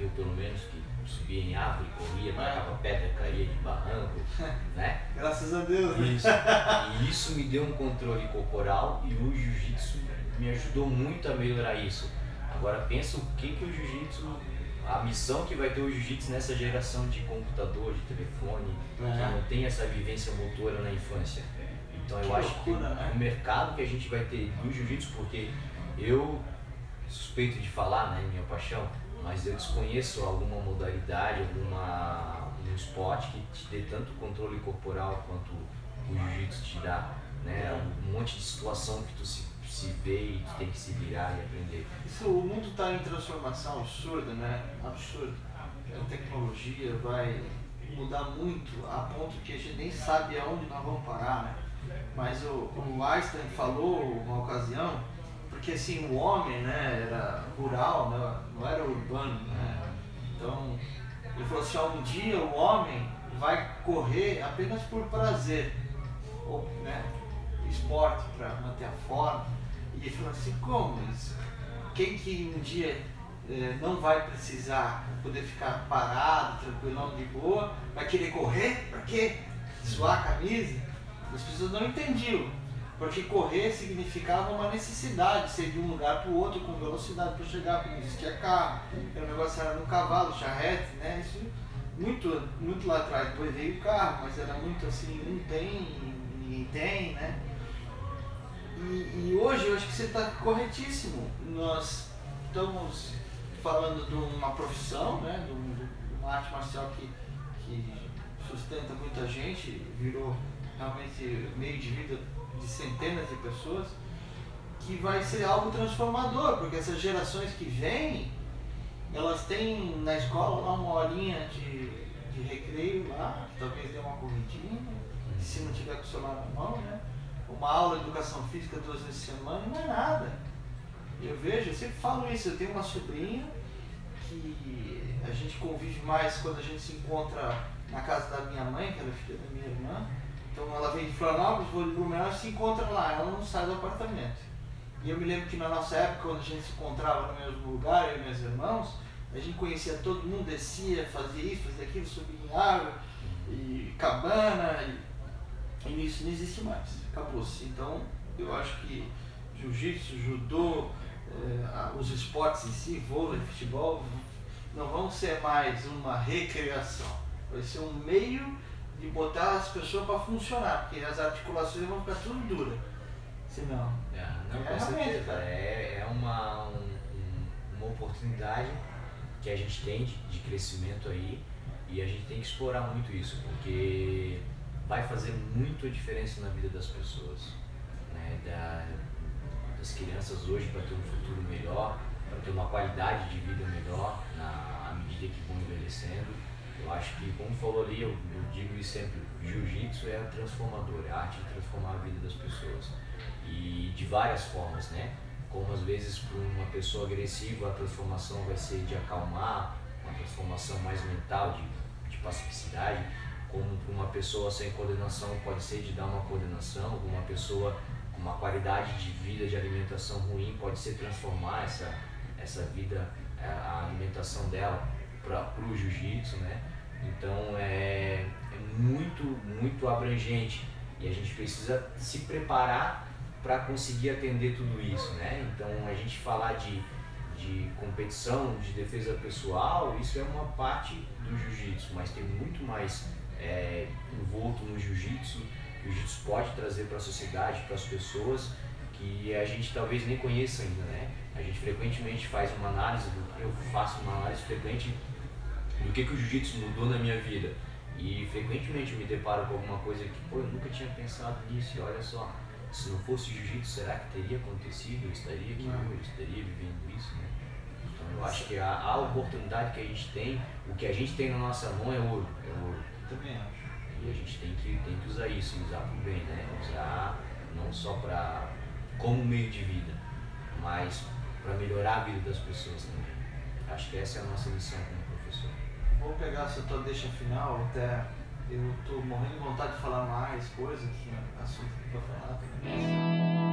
eu pelo menos, que subia em árvore, corria, marcava pedra, caía de barranco, né? Graças a Deus. Né? Isso. E isso me deu um controle corporal e o jiu-jitsu me ajudou muito a melhorar isso. Agora pensa o que que o jiu-jitsu, a missão que vai ter o jiu-jitsu nessa geração de computador, de telefone, que não tem essa vivência motora na infância. Então eu que acho loucura, que né? o mercado que a gente vai ter do jiu-jitsu, porque eu suspeito de falar, né, minha paixão, mas eu desconheço alguma modalidade, alguma, algum esporte que te dê tanto controle corporal quanto o jiu-jitsu te dá. Né? Um monte de situação que tu se, se vê e tu tem que se virar e aprender. Isso, o mundo está em transformação absurda, né? Absurda. A tecnologia vai mudar muito a ponto que a gente nem sabe aonde nós vamos parar, né? Mas o, o Einstein falou uma ocasião porque assim, o homem né, era rural, né, não era urbano. Né? Então, ele falou assim, um dia o homem vai correr apenas por prazer, ou né, esporte para manter a forma. E ele falou assim, como isso? Quem que um dia eh, não vai precisar poder ficar parado, tranquilão, de boa, vai querer correr? Para quê? Suar a camisa? As pessoas não entendiam. Porque correr significava uma necessidade, ser de um lugar para o outro com velocidade para chegar, porque não existia carro, o negócio era no cavalo, charrete, né? Isso muito, muito lá atrás. Depois veio o carro, mas era muito assim, não tem, ninguém tem, né? E, e hoje eu acho que você está corretíssimo. Nós estamos falando de uma profissão, né? De, uma arte marcial que, que sustenta muita gente, virou realmente meio de vida de centenas de pessoas, que vai ser algo transformador, porque essas gerações que vêm, elas têm na escola lá uma horinha de, de recreio lá, talvez dê uma corridinha, se não tiver com o celular na mão, né? Uma aula de educação física duas vezes por semana, não é nada. Eu vejo, eu sempre falo isso, eu tenho uma sobrinha que a gente convive mais quando a gente se encontra na casa da minha mãe, que ela é filha da minha irmã, então ela vem de Florianópolis, vou de Blumenau, se encontra lá, ela não sai do apartamento. E eu me lembro que na nossa época, quando a gente se encontrava no mesmo lugar, eu e meus irmãos, a gente conhecia todo mundo, descia, fazia isso, fazia aquilo, subia em árvore, e cabana, e, e isso não existe mais, acabou-se. Então, eu acho que jiu-jitsu, judô, eh, os esportes em si, vôlei, futebol, não vão ser mais uma recreação, vai ser um meio de botar as pessoas para funcionar, porque as articulações vão ficar tudo duras. Senão. É, não, com É, certeza. cara. É, é uma, um- um- uma oportunidade que a gente tem de, de crescimento aí e a gente tem que explorar muito isso, porque vai fazer muito a diferença na vida das pessoas. Né? Da, das crianças hoje para ter um futuro melhor, para ter uma qualidade de vida melhor na à medida que vão envelhecendo. Eu acho que, como falou ali, eu, eu digo isso sempre, jiu-jitsu é transformador, é a arte de transformar a vida das pessoas. E de várias formas, né? Como às vezes para uma pessoa agressiva a transformação vai ser de acalmar, uma transformação mais mental, de, de pacificidade, como para uma pessoa sem coordenação pode ser de dar uma coordenação, uma pessoa com uma qualidade de vida, de alimentação ruim, pode ser transformar essa, essa vida, eh, a alimentação dela para o jiu-jitsu, né? Então é, é muito, muito abrangente e a gente precisa se preparar para conseguir atender tudo isso, né? Então a gente falar de, de competição, de defesa pessoal, isso é uma parte do jiu-jitsu, mas tem muito mais é, envolto no jiu-jitsu, que o jiu-jitsu pode trazer para a sociedade, para as pessoas, que a gente talvez nem conheça ainda, né? A gente frequentemente faz uma análise, do, eu faço uma análise frequente do que, que o jiu-jitsu mudou na minha vida. E frequentemente eu me deparo com alguma coisa que, pô, eu nunca tinha pensado nisso, e olha só, se não fosse jiu-jitsu, será que teria acontecido? Eu estaria aqui Não. eu estaria vivendo isso, né? Então eu acho que a, a oportunidade que a gente tem, o que a gente tem na nossa mão é ouro, é ouro. Também acho. E a gente tem que, tem que usar isso, usar pro bem, né? Usar não só para como meio de vida, mas para melhorar a vida das pessoas também. Acho que essa é a nossa missão como professor. Vou pegar essa tua deixa final, até eu tô morrendo de vontade de falar mais coisas, que é assunto que pra falar também.